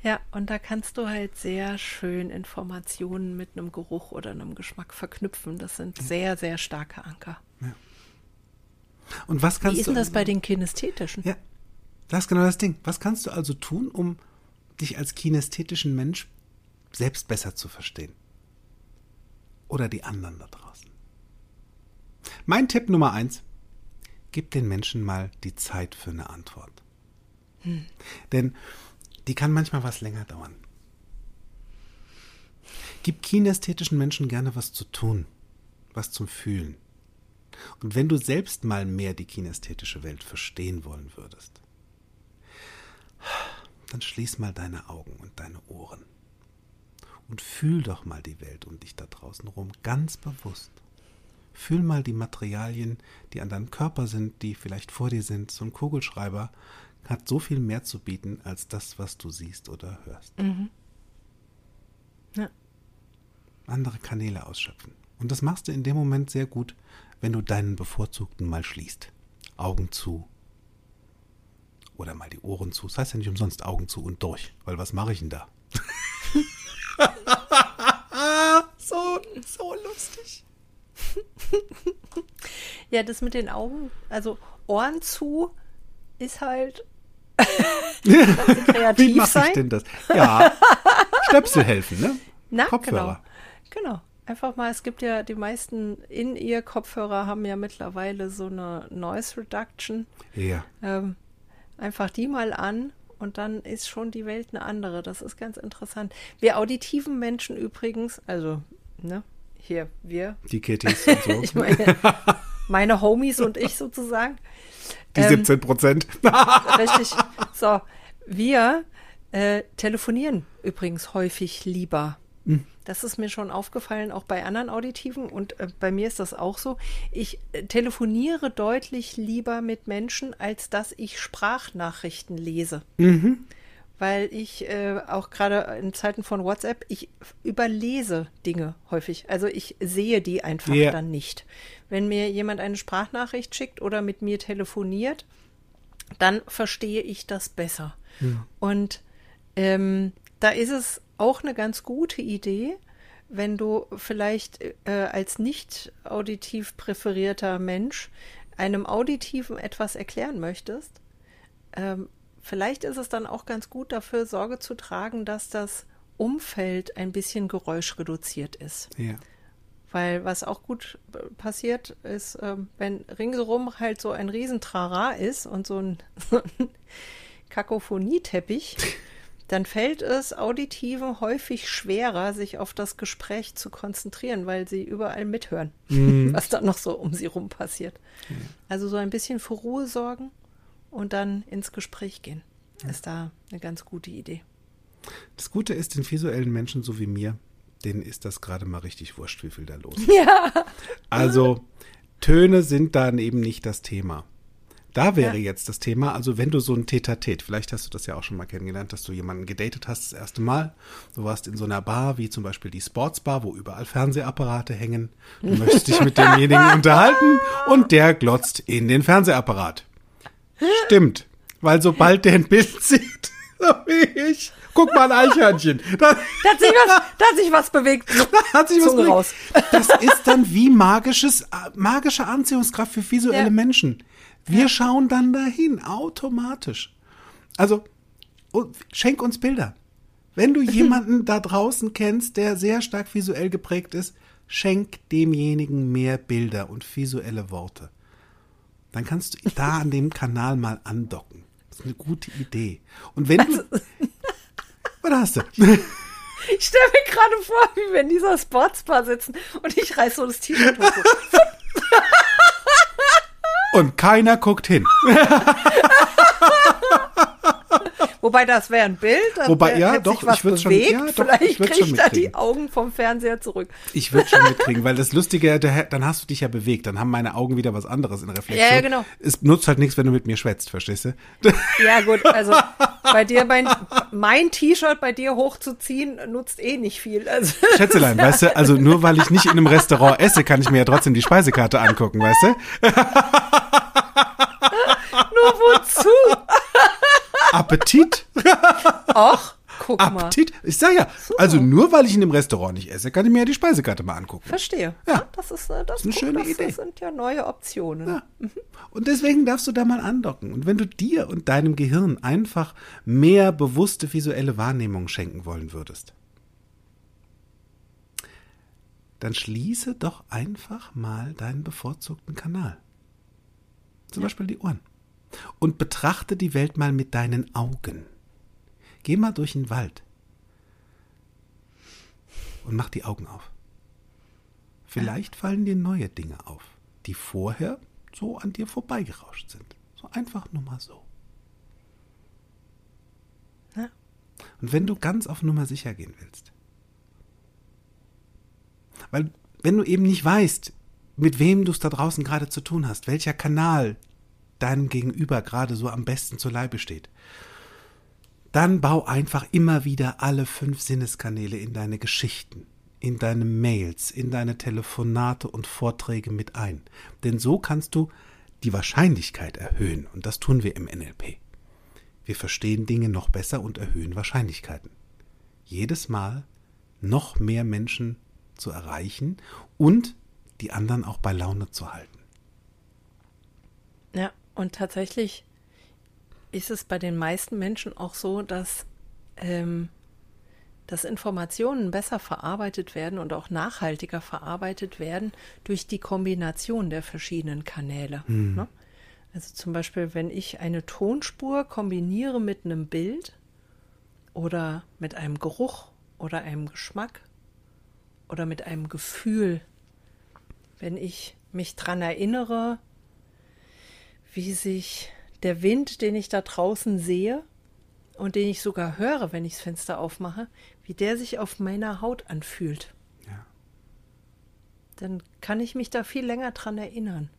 Ja, und da kannst du halt sehr schön Informationen mit einem Geruch oder einem Geschmack verknüpfen. Das sind sehr, sehr starke Anker. Und was kannst Wie ist denn das also- bei den kinästhetischen? Ja, das ist genau das Ding. Was kannst du also tun, um dich als kinästhetischen Mensch selbst besser zu verstehen? Oder die anderen da draußen? Mein Tipp Nummer eins, gib den Menschen mal die Zeit für eine Antwort. Denn die kann manchmal was länger dauern. Gib kinästhetischen Menschen gerne was zu tun, was zum Fühlen. Und wenn du selbst mal mehr die kinästhetische Welt verstehen wollen würdest, dann schließ mal deine Augen und deine Ohren und fühl doch mal die Welt um dich da draußen rum ganz bewusst. Fühl mal die Materialien, die an deinem Körper sind, die vielleicht vor dir sind. So ein Kugelschreiber hat so viel mehr zu bieten als das, was du siehst oder hörst. Mhm. Ja. Andere Kanäle ausschöpfen. Und das machst du in dem Moment sehr gut, wenn du deinen bevorzugten mal schließt. Augen zu. Oder mal die Ohren zu. Das heißt ja nicht umsonst Augen zu und durch. Weil was mache ich denn da? <laughs> <laughs> so, so lustig. <laughs> Ja, das mit den Augen, also Ohren zu, ist halt <laughs> kreativ Wie mache ich denn das? Ja, Stöpsel helfen, ne? Na, Kopfhörer. Genau. genau. Einfach mal, es gibt ja die meisten in ihr Kopfhörer haben ja mittlerweile so eine Noise Reduction. Ja. Ähm, einfach die mal an und dann ist schon die Welt eine andere. Das ist ganz interessant. Wir auditiven Menschen übrigens, also, ne, hier, wir, Die Kittys und so. <laughs> ich meine, meine Homies und ich sozusagen. die ähm, 17 Prozent. <laughs> Richtig. So, wir äh, telefonieren übrigens häufig lieber. Das ist mir schon aufgefallen, auch bei anderen Auditiven und äh, bei mir ist das auch so. Ich äh, telefoniere deutlich lieber mit Menschen, als dass ich Sprachnachrichten lese. Weil ich äh, auch gerade in Zeiten von WhatsApp, ich überlese Dinge häufig. Also ich sehe die einfach Ja. dann nicht. Wenn mir jemand eine Sprachnachricht schickt oder mit mir telefoniert, dann verstehe ich das besser. Und ähm, da ist es auch eine ganz gute Idee, wenn du vielleicht äh, als nicht auditiv präferierter Mensch einem Auditiven etwas erklären möchtest. Ähm, vielleicht ist es dann auch ganz gut dafür Sorge zu tragen, dass das Umfeld ein bisschen geräuschreduziert ist. Ja. Weil was auch gut äh, passiert ist, ähm, wenn ringsherum halt so ein Riesentrara ist und so ein, <laughs> so ein Kakophonieteppich, <laughs> dann fällt es Auditiven häufig schwerer, sich auf das Gespräch zu konzentrieren, weil sie überall mithören, <laughs> was da noch so um sie rum passiert. Also so ein bisschen für Ruhe sorgen und dann ins Gespräch gehen. Ist da eine ganz gute Idee. Das Gute ist, den visuellen Menschen so wie mir, denen ist das gerade mal richtig wurscht, wie viel da los <laughs> ist. Ja. Also, Töne sind dann eben nicht das Thema. Da wäre Ja. jetzt das Thema, also wenn du so ein Tete-a-Tete, vielleicht hast du das ja auch schon mal kennengelernt, dass du jemanden gedatet hast das erste Mal. Du warst in so einer Bar, wie zum Beispiel die Sportsbar, wo überall Fernsehapparate hängen. Du möchtest dich mit <laughs> demjenigen unterhalten und der glotzt in den Fernsehapparat. Stimmt, weil sobald der ein Bild <laughs> sieht, so wie ich, guck mal ein Eichhörnchen. Da, Da hat sich was, da hat sich was bewegt. <laughs> hat sich was bewegt. raus. Das ist dann wie magisches, äh, magische Anziehungskraft für visuelle Ja. Menschen. Wir schauen dann dahin, automatisch. Also, und schenk uns Bilder. Wenn du <laughs> jemanden da draußen kennst, der sehr stark visuell geprägt ist, schenk demjenigen mehr Bilder und visuelle Worte. Dann kannst du da an dem Kanal mal andocken. Das ist eine gute Idee. Und wenn du. <laughs> Was hast du? Ich stelle mir gerade vor, wie wir in dieser Sportsbar sitzen und ich reiß so das T-Shirt hoch. Und keiner guckt hin. <laughs> Wobei das wäre ein Bild. dann Wobei, wär- ja, doch, ich würd's schon- bewegt. ja, doch, Vielleicht ich kriegt er die. Augen vom Fernseher zurück. Ich würde schon <laughs> mitkriegen, weil das Lustige, dann hast du dich ja bewegt, dann haben meine Augen wieder was anderes in Reflexion. Ja, ja, genau. Es nutzt halt nichts, wenn du mit mir schwätzt, verstehst du? <laughs> Ja, gut, also bei dir mein, mein T-Shirt bei dir hochzuziehen, nutzt eh nicht viel. Also, <laughs> Schätzelein, weißt du, also nur weil ich nicht in einem Restaurant esse, kann ich mir ja trotzdem die Speisekarte angucken, weißt du? nur wozu? Appetit, <laughs> Och, guck mal. Appetit. Ich sag ja, also nur weil ich in einem Restaurant nicht esse, kann ich mir ja die Speisekarte mal angucken. Verstehe. Ja. das ist, äh, das, eine guck, schöne das, Idee. Das sind ja neue Optionen. Ja. Und deswegen darfst du da mal andocken. Und wenn du dir und deinem Gehirn einfach mehr bewusste visuelle Wahrnehmung schenken wollen würdest, dann schließe doch einfach mal deinen bevorzugten Kanal. Zum Beispiel die Ohren. Und betrachte die Welt mal mit deinen Augen. Geh mal durch den Wald und mach die Augen auf. Vielleicht fallen dir neue Dinge auf, die vorher so an dir vorbeigerauscht sind. So einfach nur mal so. Ja. Und wenn du ganz auf Nummer sicher gehen willst, weil wenn du eben nicht weißt, mit wem du es da draußen gerade zu tun hast, welcher Kanal deinem Gegenüber gerade so am besten zu Leibe steht. Dann bau einfach immer wieder alle fünf Sinneskanäle in deine Geschichten, in deine Mails, in deine Telefonate und Vorträge mit ein. Denn so kannst du die Wahrscheinlichkeit erhöhen. Und das tun wir im NLP. Wir verstehen Dinge noch besser und erhöhen Wahrscheinlichkeiten. Jedes Mal noch mehr Menschen zu erreichen und die anderen auch bei Laune zu halten. Und tatsächlich ist es bei den meisten Menschen auch so, dass, ähm, dass Informationen besser verarbeitet werden und auch nachhaltiger verarbeitet werden durch die Kombination der verschiedenen Kanäle. Hm. Ne? Also zum Beispiel, wenn ich eine Tonspur kombiniere mit einem Bild oder mit einem Geruch oder einem Geschmack oder mit einem Gefühl, wenn ich mich daran erinnere, wie sich der Wind, den ich da draußen sehe und den ich sogar höre, wenn ich das Fenster aufmache, wie der sich auf meiner Haut anfühlt. Ja. Dann kann ich mich da viel länger dran erinnern.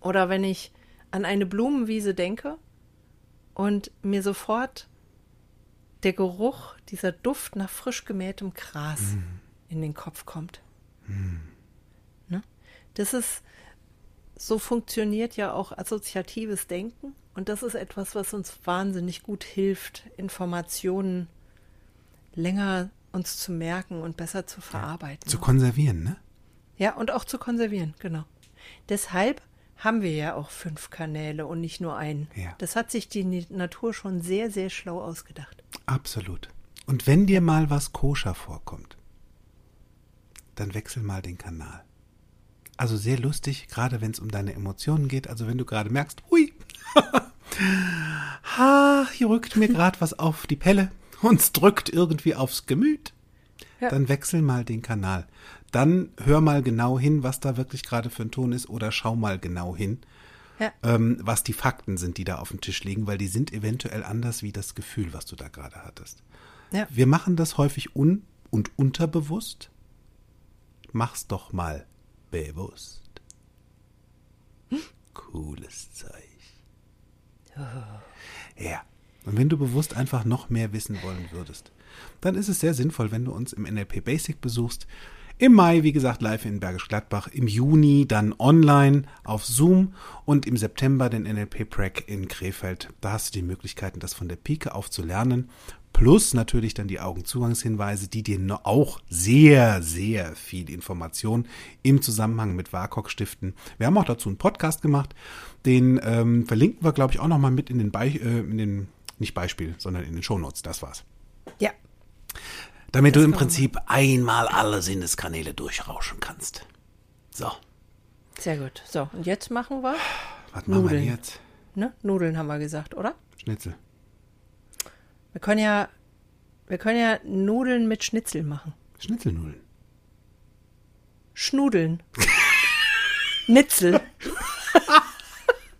Oder wenn ich an eine Blumenwiese denke und mir sofort der Geruch, dieser Duft nach frisch gemähtem Gras mm. in den Kopf kommt. Mm. Ne? Das ist, so funktioniert ja auch assoziatives Denken und das ist etwas, was uns wahnsinnig gut hilft, Informationen länger uns zu merken und besser zu verarbeiten. Zu konservieren, ne? Ja, und auch zu konservieren, genau. Deshalb haben wir ja auch fünf Kanäle und nicht nur einen. Ja. Das hat sich die Natur schon sehr, sehr schlau ausgedacht. Absolut. Und wenn dir mal was koscher vorkommt, dann wechsel mal den Kanal. Also sehr lustig, gerade wenn es um deine Emotionen geht. Also wenn du gerade merkst, hui, <laughs> ha, hier rückt mir gerade was auf die Pelle und es drückt irgendwie aufs Gemüt. Ja. Dann wechsel mal den Kanal. Dann hör mal genau hin, was da wirklich gerade für ein Ton ist oder schau mal genau hin, ja. ähm, was die Fakten sind, die da auf dem Tisch liegen, weil die sind eventuell anders wie das Gefühl, was du da gerade hattest. Ja. Wir machen das häufig un- und unterbewusst. Mach's doch mal bewusst. Cooles. Oh. Ja. Und wenn du bewusst einfach noch mehr wissen wollen würdest, dann ist es sehr sinnvoll, wenn du uns im NLP Basic besuchst. Im Mai, wie gesagt, live in Bergisch Gladbach, im Juni dann online auf Zoom und im September den NLP Prac in Krefeld. Da hast du die Möglichkeiten, das von der Pike auf zu lernen Plus natürlich dann die Augenzugangshinweise, die dir auch sehr, sehr viel Information im Zusammenhang mit WAKOK stiften. Wir haben auch dazu einen Podcast gemacht. Den ähm, verlinken wir, glaube ich, auch nochmal mit in den, Be äh, in den, nicht Beispiel, sondern in den Shownotes. Das war's. Ja. Damit das du im Prinzip einmal alle Sinneskanäle durchrauschen kannst. So. Sehr gut. So, und jetzt machen wir. Was machen Nudeln. wir jetzt? Ne? Nudeln haben wir gesagt, oder? Schnitzel. Wir können ja, wir können ja Nudeln mit Schnitzel machen. Schnitzelnudeln. Schnudeln. <laughs> Nitzel.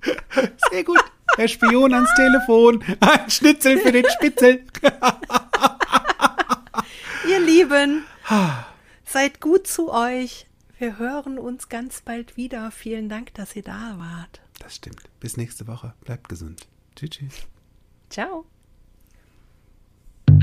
<laughs> Sehr gut. Herr Spion ans Telefon. Ein Schnitzel für den Spitzel. <laughs> Ihr Lieben, seid gut zu euch. Wir hören uns ganz bald wieder. Vielen Dank, dass ihr da wart. Das stimmt. Bis nächste Woche. Bleibt gesund. Tschüss. tschüss. Ciao.